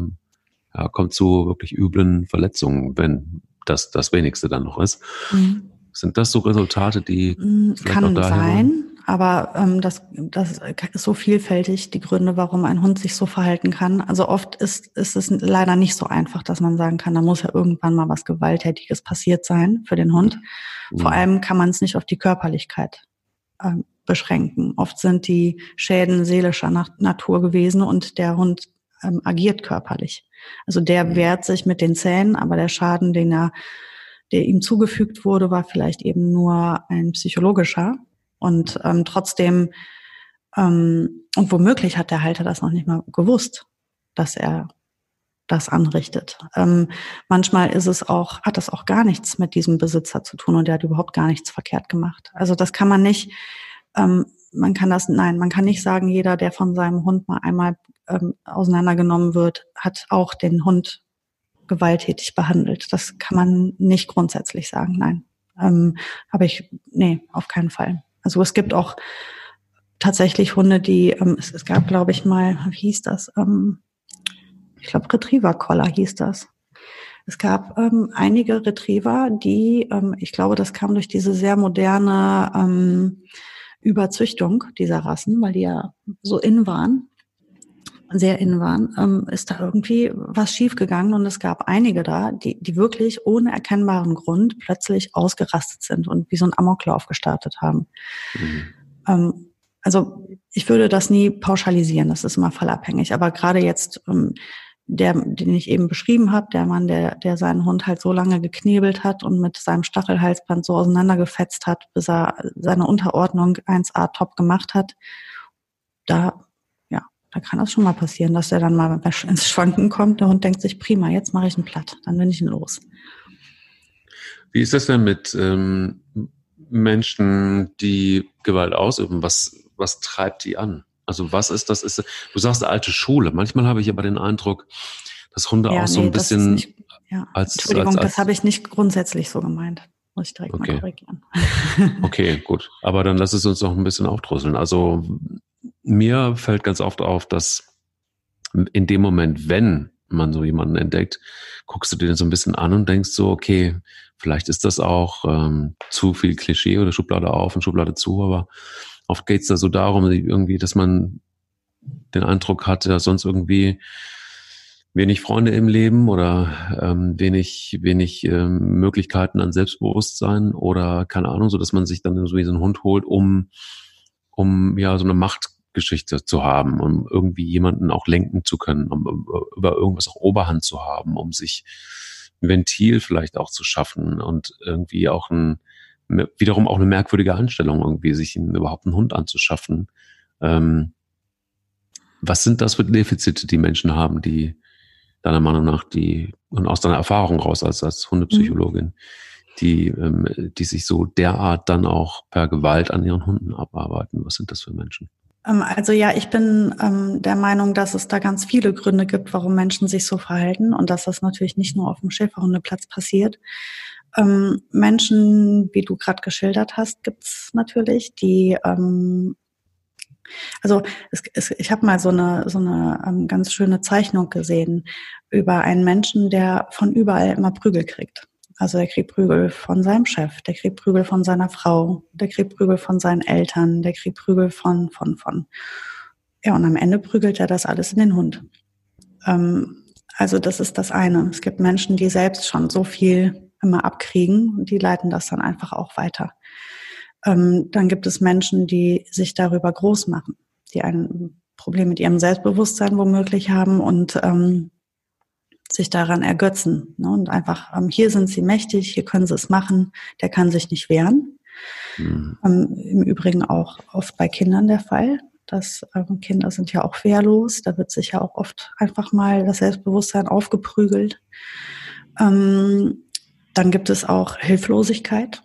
ja, kommt zu wirklich üblen Verletzungen, wenn das das wenigste dann noch ist. Mhm. Sind das so Resultate, die mm, kann sein, aber ähm, das, das ist so vielfältig, die Gründe, warum ein Hund sich so verhalten kann. Also oft ist, ist es leider nicht so einfach, dass man sagen kann, da muss ja irgendwann mal was Gewalttätiges passiert sein für den Hund. Mhm. Vor allem kann man es nicht auf die Körperlichkeit ähm, beschränken. Oft sind die Schäden seelischer Natur gewesen und der Hund ähm, agiert körperlich. Also der mhm. wehrt sich mit den Zähnen, aber der Schaden, den er der ihm zugefügt wurde, war vielleicht eben nur ein psychologischer. Und ähm, trotzdem, ähm, und womöglich hat der Halter das noch nicht mal gewusst, dass er das anrichtet. Ähm, manchmal ist es auch, hat das auch gar nichts mit diesem Besitzer zu tun und der hat überhaupt gar nichts verkehrt gemacht. Also das kann man nicht, ähm, man kann das, nein, man kann nicht sagen, jeder, der von seinem Hund mal einmal ähm, auseinandergenommen wird, hat auch den Hund gewalttätig behandelt. Das kann man nicht grundsätzlich sagen, nein. Ähm, aber ich, nee, auf keinen Fall. Also es gibt auch tatsächlich Hunde, die, ähm, es, es gab, glaube ich, mal, wie hieß das? Ähm, ich glaube, Retriever-Collar hieß das. Es gab ähm, einige Retriever, die, ähm, ich glaube, das kam durch diese sehr moderne ähm, Überzüchtung dieser Rassen, weil die ja so in waren sehr in waren, ähm, ist da irgendwie was schiefgegangen und es gab einige da, die, die wirklich ohne erkennbaren Grund plötzlich ausgerastet sind und wie so ein Amoklauf gestartet haben. Mhm. Ähm, also ich würde das nie pauschalisieren, das ist immer fallabhängig. Aber gerade jetzt, ähm, der, den ich eben beschrieben habe, der Mann, der, der seinen Hund halt so lange geknebelt hat und mit seinem Stachelhalsband so auseinandergefetzt hat, bis er seine Unterordnung 1A top gemacht hat, da da kann das schon mal passieren, dass er dann mal ins Schwanken kommt. Der Hund denkt sich, prima, jetzt mache ich einen platt, dann bin ich ihn los. Wie ist das denn mit ähm, Menschen, die Gewalt ausüben? Was, was treibt die an? Also was ist das? Ist, du sagst alte Schule. Manchmal habe ich aber den Eindruck, dass Hunde ja, auch so nee, ein bisschen nicht, ja. als Entschuldigung, als, als, das habe ich nicht grundsätzlich so gemeint. Muss ich direkt okay. mal korrigieren. okay, gut. Aber dann lass es uns noch ein bisschen aufdröseln. Also mir fällt ganz oft auf, dass in dem Moment, wenn man so jemanden entdeckt, guckst du dir so ein bisschen an und denkst so, okay, vielleicht ist das auch ähm, zu viel Klischee oder Schublade auf und Schublade zu, aber oft geht es da so darum, irgendwie, dass man den Eindruck hat, er sonst irgendwie wenig Freunde im Leben oder ähm, wenig, wenig ähm, Möglichkeiten an Selbstbewusstsein oder keine Ahnung, so dass man sich dann so wie so einen Hund holt, um, um ja so eine Machtgeschichte zu haben, um irgendwie jemanden auch lenken zu können, um über irgendwas auch Oberhand zu haben, um sich ein Ventil vielleicht auch zu schaffen und irgendwie auch ein wiederum auch eine merkwürdige Anstellung, irgendwie sich überhaupt einen Hund anzuschaffen. Ähm, was sind das für Defizite, die Menschen haben, die deiner Meinung nach, die, und aus deiner Erfahrung raus als, als Hundepsychologin, mhm. die, ähm, die sich so derart dann auch per Gewalt an ihren Hunden abarbeiten? Was sind das für Menschen? Ähm, also ja, ich bin ähm, der Meinung, dass es da ganz viele Gründe gibt, warum Menschen sich so verhalten und dass das natürlich nicht nur auf dem Schäferhundeplatz passiert. Ähm, Menschen, wie du gerade geschildert hast, gibt's natürlich, die ähm, also es, es, ich habe mal so eine, so eine ähm, ganz schöne Zeichnung gesehen über einen Menschen, der von überall immer Prügel kriegt. Also der kriegt Prügel von seinem Chef, der kriegt Prügel von seiner Frau, der kriegt Prügel von seinen Eltern, der kriegt Prügel von, von, von. Ja, und am Ende prügelt er das alles in den Hund. Ähm, also das ist das eine. Es gibt Menschen, die selbst schon so viel immer abkriegen und die leiten das dann einfach auch weiter. Ähm, dann gibt es Menschen, die sich darüber groß machen, die ein Problem mit ihrem Selbstbewusstsein womöglich haben und ähm, sich daran ergötzen. Ne? Und einfach, ähm, hier sind sie mächtig, hier können sie es machen, der kann sich nicht wehren. Mhm. Im Übrigen auch oft bei Kindern der Fall. dass ähm, Kinder sind ja auch wehrlos, da wird sich ja auch oft einfach mal das Selbstbewusstsein aufgeprügelt. Ähm, dann gibt es auch Hilflosigkeit.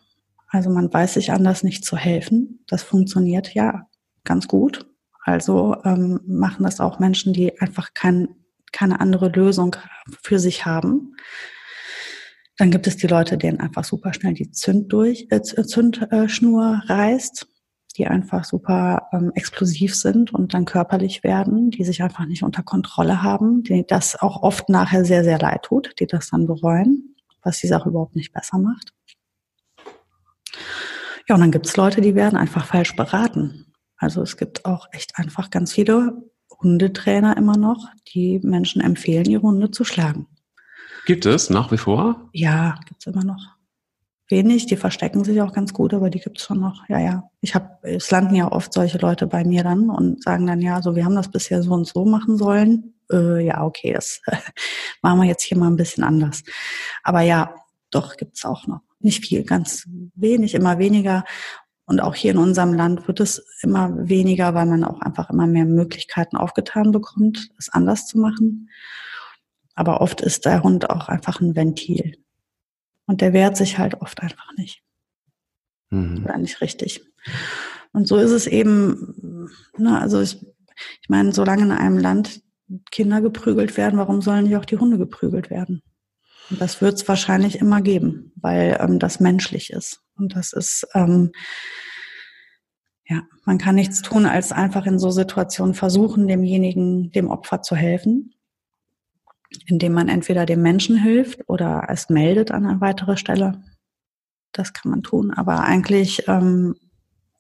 Also man weiß sich anders nicht zu helfen. Das funktioniert ja ganz gut. Also ähm, machen das auch Menschen, die einfach kein, keine andere Lösung für sich haben. Dann gibt es die Leute, denen einfach super schnell die Zünd durch, äh, Zündschnur reißt, die einfach super ähm, explosiv sind und dann körperlich werden, die sich einfach nicht unter Kontrolle haben, die das auch oft nachher sehr, sehr leid tut, die das dann bereuen, was die Sache überhaupt nicht besser macht. Ja, und dann gibt es Leute, die werden einfach falsch beraten. Also es gibt auch echt einfach ganz viele Hundetrainer immer noch, die Menschen empfehlen, ihre Hunde zu schlagen. Gibt es nach wie vor? Ja, gibt es immer noch. Wenig, die verstecken sich auch ganz gut, aber die gibt es schon noch. Ja, ja. Ich habe, es landen ja oft solche Leute bei mir dann und sagen dann, ja, so wir haben das bisher so und so machen sollen. Äh, ja, okay, das äh, machen wir jetzt hier mal ein bisschen anders. Aber ja, doch gibt's auch noch nicht viel, ganz wenig, immer weniger. Und auch hier in unserem Land wird es immer weniger, weil man auch einfach immer mehr Möglichkeiten aufgetan bekommt, es anders zu machen. Aber oft ist der Hund auch einfach ein Ventil. Und der wehrt sich halt oft einfach nicht. Mhm. Oder nicht richtig. Und so ist es eben, na, also ich, ich meine, solange in einem Land Kinder geprügelt werden, warum sollen nicht auch die Hunde geprügelt werden? Und das wird es wahrscheinlich immer geben, weil ähm, das menschlich ist. Und das ist, ähm, ja, man kann nichts tun, als einfach in so Situationen versuchen, demjenigen, dem Opfer zu helfen, indem man entweder dem Menschen hilft oder es meldet an eine weitere Stelle. Das kann man tun. Aber eigentlich, ähm,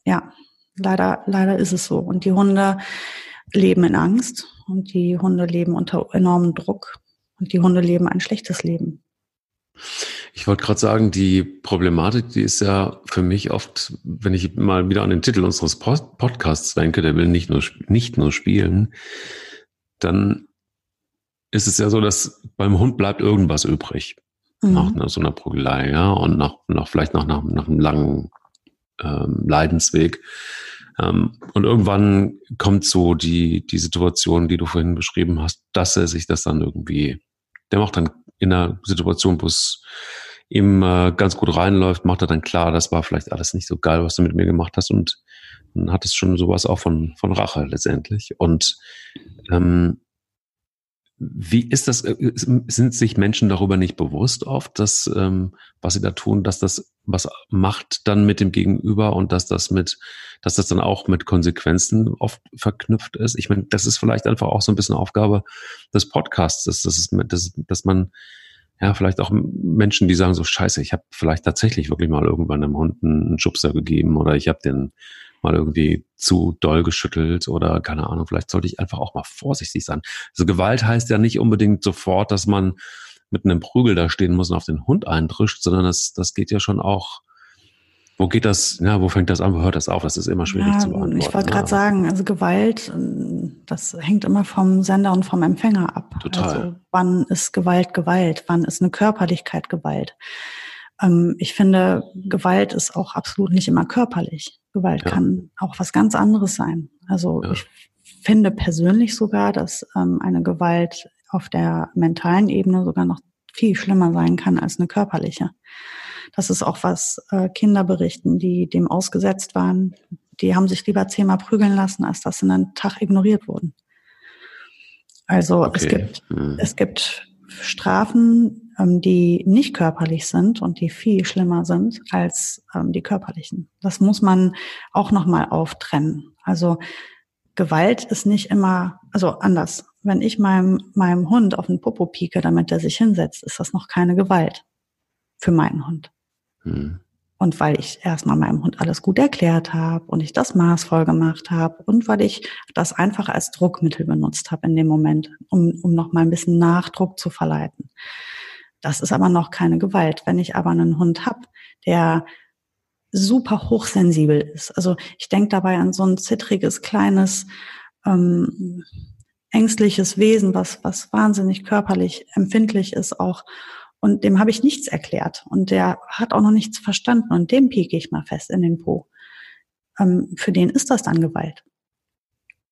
ja, leider, leider ist es so. Und die Hunde leben in Angst und die Hunde leben unter enormem Druck und die Hunde leben ein schlechtes Leben. Ich wollte gerade sagen, die Problematik, die ist ja für mich oft, wenn ich mal wieder an den Titel unseres Podcasts denke, der will nicht nur, nicht nur spielen, dann ist es ja so, dass beim Hund bleibt irgendwas übrig. Mhm. Nach so einer Prügelei, ja, und nach, nach vielleicht nach, nach, nach einem langen ähm, Leidensweg. Ähm, und irgendwann kommt so die, die Situation, die du vorhin beschrieben hast, dass er sich das dann irgendwie der macht dann in einer Situation, wo es ihm äh, ganz gut reinläuft, macht er dann klar, das war vielleicht alles nicht so geil, was du mit mir gemacht hast und dann hat es schon sowas auch von, von Rache letztendlich. Und ähm, wie ist das, äh, sind sich Menschen darüber nicht bewusst oft, dass, ähm, was sie da tun, dass das was macht dann mit dem Gegenüber und dass das mit, dass das dann auch mit Konsequenzen oft verknüpft ist? Ich meine, das ist vielleicht einfach auch so ein bisschen Aufgabe des Podcasts, dass, dass, dass, dass man ja, vielleicht auch Menschen, die sagen so, scheiße, ich habe vielleicht tatsächlich wirklich mal irgendwann einem Hund einen Schubser gegeben oder ich habe den mal irgendwie zu doll geschüttelt oder keine Ahnung, vielleicht sollte ich einfach auch mal vorsichtig sein. Also Gewalt heißt ja nicht unbedingt sofort, dass man mit einem Prügel da stehen muss und auf den Hund eindrischt, sondern das, das geht ja schon auch wo geht das, ja, wo fängt das an, wo hört das auf? Das ist immer schwierig ja, zu beantworten. Ich wollte gerade ne? sagen, also Gewalt, das hängt immer vom Sender und vom Empfänger ab. Total. Also wann ist Gewalt Gewalt? Wann ist eine Körperlichkeit Gewalt? Ähm, ich finde, Gewalt ist auch absolut nicht immer körperlich. Gewalt ja. kann auch was ganz anderes sein. Also ja. ich finde persönlich sogar, dass ähm, eine Gewalt auf der mentalen Ebene sogar noch viel schlimmer sein kann als eine körperliche. Das ist auch was äh, Kinder berichten, die dem ausgesetzt waren. Die haben sich lieber zehnmal prügeln lassen, als dass sie einen Tag ignoriert wurden. Also okay. es gibt, hm. es gibt Strafen, ähm, die nicht körperlich sind und die viel schlimmer sind als ähm, die körperlichen. Das muss man auch nochmal auftrennen. Also Gewalt ist nicht immer, also anders. Wenn ich meinem, meinem Hund auf den Popo pieke, damit er sich hinsetzt, ist das noch keine Gewalt für meinen Hund. Mhm. Und weil ich erstmal meinem Hund alles gut erklärt habe und ich das maßvoll gemacht habe und weil ich das einfach als Druckmittel benutzt habe in dem Moment, um, um noch mal ein bisschen Nachdruck zu verleiten. Das ist aber noch keine Gewalt. Wenn ich aber einen Hund habe, der super hochsensibel ist, also ich denke dabei an so ein zittriges, kleines, ähm, ängstliches Wesen, was, was wahnsinnig körperlich empfindlich ist auch und dem habe ich nichts erklärt. Und der hat auch noch nichts verstanden. Und dem pieke ich mal fest in den Po. Ähm, für den ist das dann Gewalt.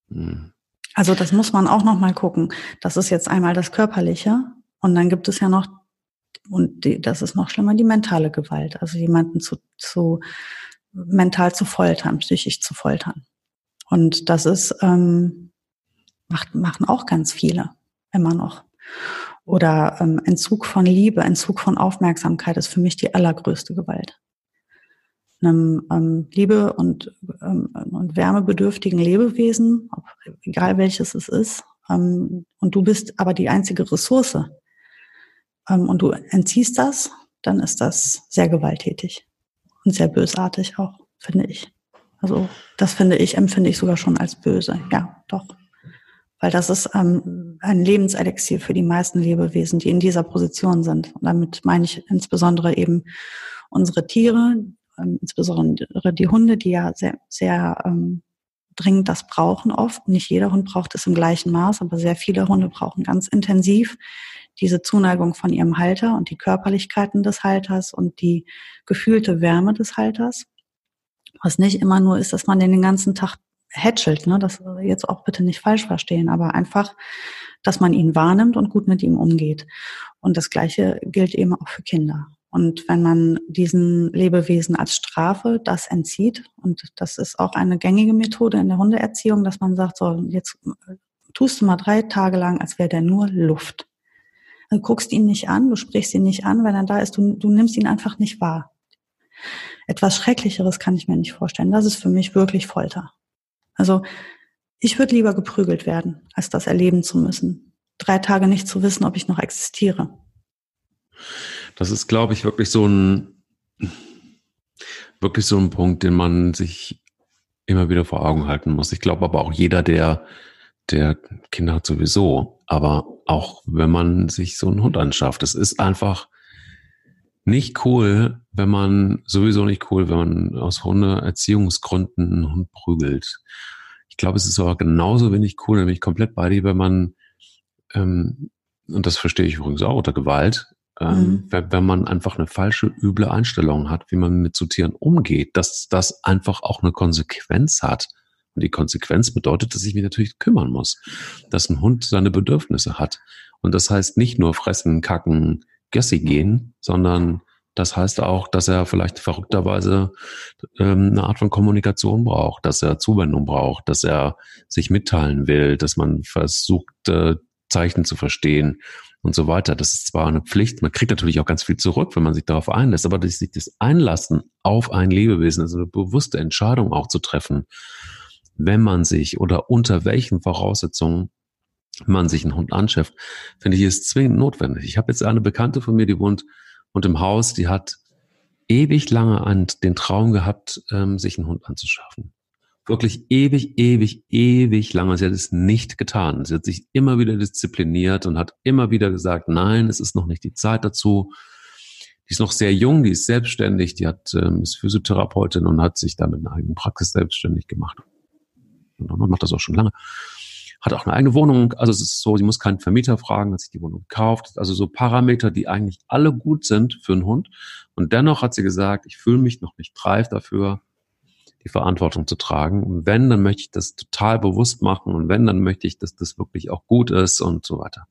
Mhm. Also das muss man auch noch mal gucken. Das ist jetzt einmal das Körperliche. Und dann gibt es ja noch, und die, das ist noch schlimmer, die mentale Gewalt. Also jemanden zu, zu mental zu foltern, psychisch zu foltern. Und das ist, ähm, macht, machen auch ganz viele immer noch. Oder ähm, Entzug von Liebe, Entzug von Aufmerksamkeit ist für mich die allergrößte Gewalt. Einem ähm, Liebe und, ähm, und wärmebedürftigen Lebewesen, ob, egal welches es ist, ähm, und du bist aber die einzige Ressource ähm, und du entziehst das, dann ist das sehr gewalttätig und sehr bösartig auch, finde ich. Also das finde ich, empfinde ich sogar schon als böse. Ja, doch weil das ist ähm, ein Lebenselixier für die meisten Lebewesen, die in dieser Position sind. Und damit meine ich insbesondere eben unsere Tiere, ähm, insbesondere die Hunde, die ja sehr, sehr ähm, dringend das brauchen oft. Nicht jeder Hund braucht es im gleichen Maß, aber sehr viele Hunde brauchen ganz intensiv diese Zuneigung von ihrem Halter und die Körperlichkeiten des Halters und die gefühlte Wärme des Halters. Was nicht immer nur ist, dass man den den ganzen Tag hätschelt, ne? das jetzt auch bitte nicht falsch verstehen, aber einfach, dass man ihn wahrnimmt und gut mit ihm umgeht. Und das Gleiche gilt eben auch für Kinder. Und wenn man diesen Lebewesen als Strafe das entzieht, und das ist auch eine gängige Methode in der Hundeerziehung, dass man sagt, so, jetzt tust du mal drei Tage lang, als wäre der nur Luft. Du guckst ihn nicht an, du sprichst ihn nicht an, wenn er da ist, du, du nimmst ihn einfach nicht wahr. Etwas Schrecklicheres kann ich mir nicht vorstellen. Das ist für mich wirklich Folter. Also ich würde lieber geprügelt werden, als das erleben zu müssen. Drei Tage nicht zu wissen, ob ich noch existiere. Das ist, glaube ich, wirklich so ein, wirklich so ein Punkt, den man sich immer wieder vor Augen halten muss. Ich glaube aber auch jeder, der, der Kinder hat sowieso, aber auch wenn man sich so einen Hund anschafft, es ist einfach nicht cool, wenn man, sowieso nicht cool, wenn man aus Hundeerziehungsgründen einen Hund prügelt. Ich glaube, es ist aber genauso wenig cool, nämlich komplett bei dir, wenn man, ähm, und das verstehe ich übrigens auch unter Gewalt, ähm, mhm. wenn, wenn, man einfach eine falsche, üble Einstellung hat, wie man mit so Tieren umgeht, dass das einfach auch eine Konsequenz hat. Und die Konsequenz bedeutet, dass ich mich natürlich kümmern muss, dass ein Hund seine Bedürfnisse hat. Und das heißt nicht nur fressen, kacken, Gassi gehen, sondern das heißt auch, dass er vielleicht verrückterweise ähm, eine Art von Kommunikation braucht, dass er Zuwendung braucht, dass er sich mitteilen will, dass man versucht, äh, Zeichen zu verstehen und so weiter. Das ist zwar eine Pflicht, man kriegt natürlich auch ganz viel zurück, wenn man sich darauf einlässt, aber sich das Einlassen auf ein Lebewesen, also eine bewusste Entscheidung auch zu treffen, wenn man sich oder unter welchen Voraussetzungen man sich einen Hund anschafft, finde ich, ist zwingend notwendig. Ich habe jetzt eine Bekannte von mir, die wohnt und im Haus, die hat ewig lange an den Traum gehabt, ähm, sich einen Hund anzuschaffen. Wirklich ewig, ewig, ewig lange. Sie hat es nicht getan. Sie hat sich immer wieder diszipliniert und hat immer wieder gesagt, nein, es ist noch nicht die Zeit dazu. Die ist noch sehr jung, die ist selbstständig, die hat, ähm, ist Physiotherapeutin und hat sich damit eine eigene Praxis selbstständig gemacht. Und macht das auch schon lange hat auch eine eigene Wohnung. Also es ist so, sie muss keinen Vermieter fragen, hat sich die Wohnung gekauft. Also so Parameter, die eigentlich alle gut sind für einen Hund. Und dennoch hat sie gesagt, ich fühle mich noch nicht reif dafür, die Verantwortung zu tragen. Und wenn, dann möchte ich das total bewusst machen. Und wenn, dann möchte ich, dass das wirklich auch gut ist und so weiter.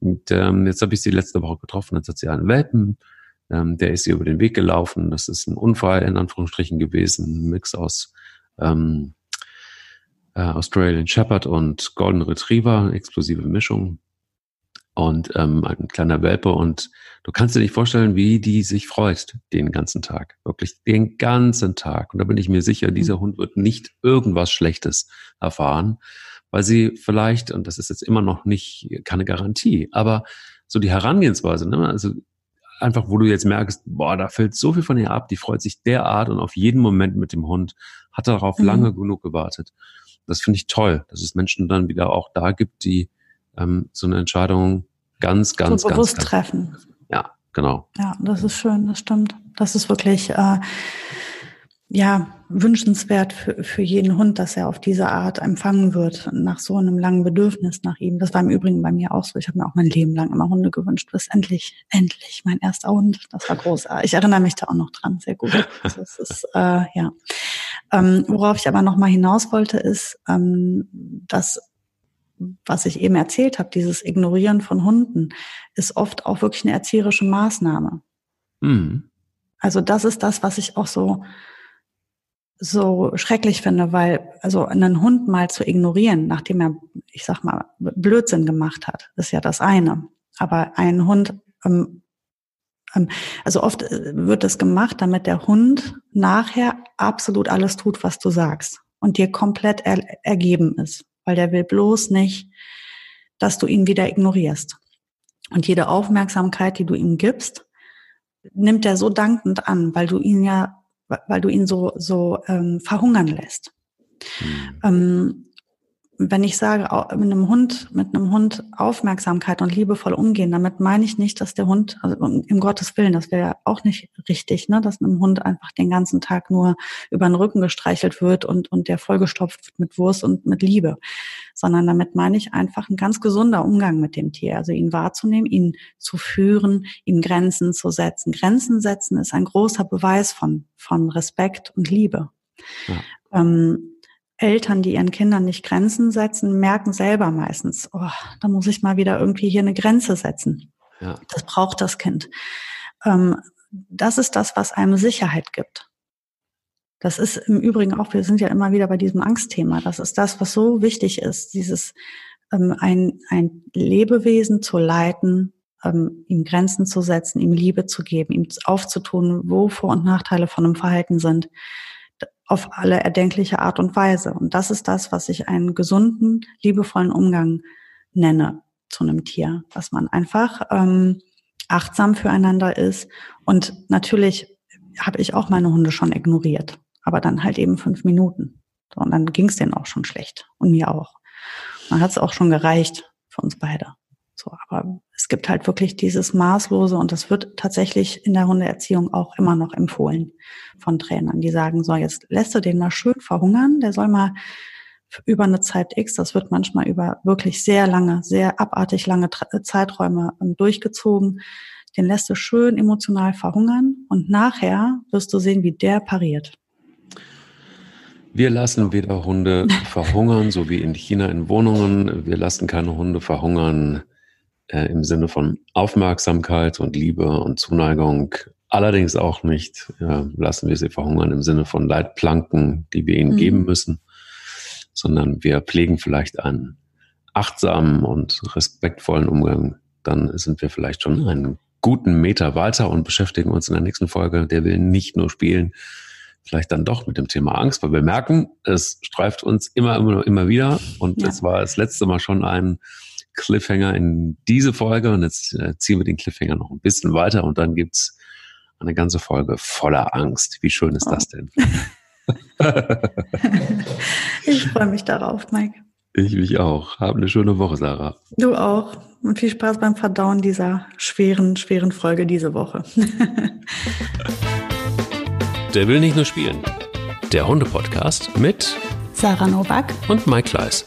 Und ähm, jetzt habe ich sie letzte Woche getroffen, jetzt hat sie einen Welpen, ähm, der ist ihr über den Weg gelaufen. Das ist ein Unfall in Anführungsstrichen gewesen, ein Mix aus ähm, äh, Australian Shepherd und Golden Retriever, explosive Mischung und ähm, ein kleiner Welpe und du kannst dir nicht vorstellen, wie die sich freut den ganzen Tag, wirklich den ganzen Tag. Und da bin ich mir sicher, dieser mhm. Hund wird nicht irgendwas Schlechtes erfahren, weil sie vielleicht, und das ist jetzt immer noch nicht keine Garantie, aber so die Herangehensweise, ne? also einfach, wo du jetzt merkst, boah, da fällt so viel von ihr ab, die freut sich derart und auf jeden Moment mit dem Hund, hat darauf mhm. lange genug gewartet. Das finde ich toll, dass es Menschen dann wieder auch da gibt, die ähm, so eine Entscheidung ganz, ganz, so bewusst ganz, treffen. Ja, genau. Ja, das ist schön, das stimmt. Das ist wirklich äh, ja wünschenswert für, für jeden Hund, dass er auf diese Art empfangen wird nach so einem langen Bedürfnis nach ihm. Das war im Übrigen bei mir auch so. Ich habe mir auch mein Leben lang immer Hunde gewünscht, bis endlich, endlich mein erster Hund. Das war großartig. Ich erinnere mich da auch noch dran, sehr gut. Das ist äh, ja. Ähm, worauf ich aber noch mal hinaus wollte, ist, ähm, dass was ich eben erzählt habe, dieses Ignorieren von Hunden, ist oft auch wirklich eine erzieherische Maßnahme. Mhm. Also das ist das, was ich auch so so schrecklich finde, weil also einen Hund mal zu ignorieren, nachdem er, ich sag mal, Blödsinn gemacht hat, ist ja das eine. Aber ein Hund ähm, also oft äh, wird es gemacht, damit der Hund nachher absolut alles tut, was du sagst und dir komplett er ergeben ist, weil der will bloß nicht, dass du ihn wieder ignorierst. Und jede Aufmerksamkeit, die du ihm gibst, nimmt er so dankend an, weil du ihn ja, weil du ihn so so ähm, verhungern lässt. Mhm. Ähm, wenn ich sage, mit einem Hund, mit einem Hund Aufmerksamkeit und liebevoll umgehen, damit meine ich nicht, dass der Hund, also im Gottes Willen, das wäre ja auch nicht richtig, ne, dass einem Hund einfach den ganzen Tag nur über den Rücken gestreichelt wird und, und der vollgestopft mit Wurst und mit Liebe. Sondern damit meine ich einfach ein ganz gesunder Umgang mit dem Tier. Also ihn wahrzunehmen, ihn zu führen, ihm Grenzen zu setzen. Grenzen setzen ist ein großer Beweis von, von Respekt und Liebe. Ja. Ähm, Eltern, die ihren Kindern nicht Grenzen setzen, merken selber meistens, oh, da muss ich mal wieder irgendwie hier eine Grenze setzen. Ja. Das braucht das Kind. Ähm, das ist das, was einem Sicherheit gibt. Das ist im Übrigen auch, wir sind ja immer wieder bei diesem Angstthema. Das ist das, was so wichtig ist, dieses ähm, ein, ein Lebewesen zu leiten, ähm, ihm Grenzen zu setzen, ihm Liebe zu geben, ihm aufzutun, wo Vor- und Nachteile von einem Verhalten sind auf alle erdenkliche Art und Weise. Und das ist das, was ich einen gesunden, liebevollen Umgang nenne zu einem Tier, dass man einfach ähm, achtsam füreinander ist. Und natürlich habe ich auch meine Hunde schon ignoriert, aber dann halt eben fünf Minuten. So, und dann ging es denen auch schon schlecht und mir auch. Dann hat es auch schon gereicht für uns beide. So, aber es gibt halt wirklich dieses Maßlose und das wird tatsächlich in der Hundeerziehung auch immer noch empfohlen von Trainern, die sagen, so, jetzt lässt du den mal schön verhungern, der soll mal über eine Zeit X, das wird manchmal über wirklich sehr lange, sehr abartig lange Zeiträume ähm, durchgezogen, den lässt du schön emotional verhungern und nachher wirst du sehen, wie der pariert. Wir lassen weder Hunde verhungern, so wie in China in Wohnungen. Wir lassen keine Hunde verhungern äh, im Sinne von Aufmerksamkeit und Liebe und Zuneigung. Allerdings auch nicht ja, lassen wir sie verhungern im Sinne von Leitplanken, die wir ihnen mhm. geben müssen, sondern wir pflegen vielleicht einen achtsamen und respektvollen Umgang. Dann sind wir vielleicht schon einen guten Meter weiter und beschäftigen uns in der nächsten Folge. Der will nicht nur spielen, vielleicht dann doch mit dem Thema Angst, weil wir merken, es streift uns immer, immer, immer wieder. Und es war das letzte Mal schon ein Cliffhanger in diese Folge und jetzt äh, ziehen wir den Cliffhanger noch ein bisschen weiter und dann gibt's eine ganze Folge voller Angst. Wie schön ist oh. das denn? ich freue mich darauf, Mike. Ich mich auch. Hab eine schöne Woche, Sarah. Du auch. Und viel Spaß beim Verdauen dieser schweren, schweren Folge diese Woche. Der will nicht nur spielen. Der Hunde-Podcast mit Sarah Novak und Mike Kleiss.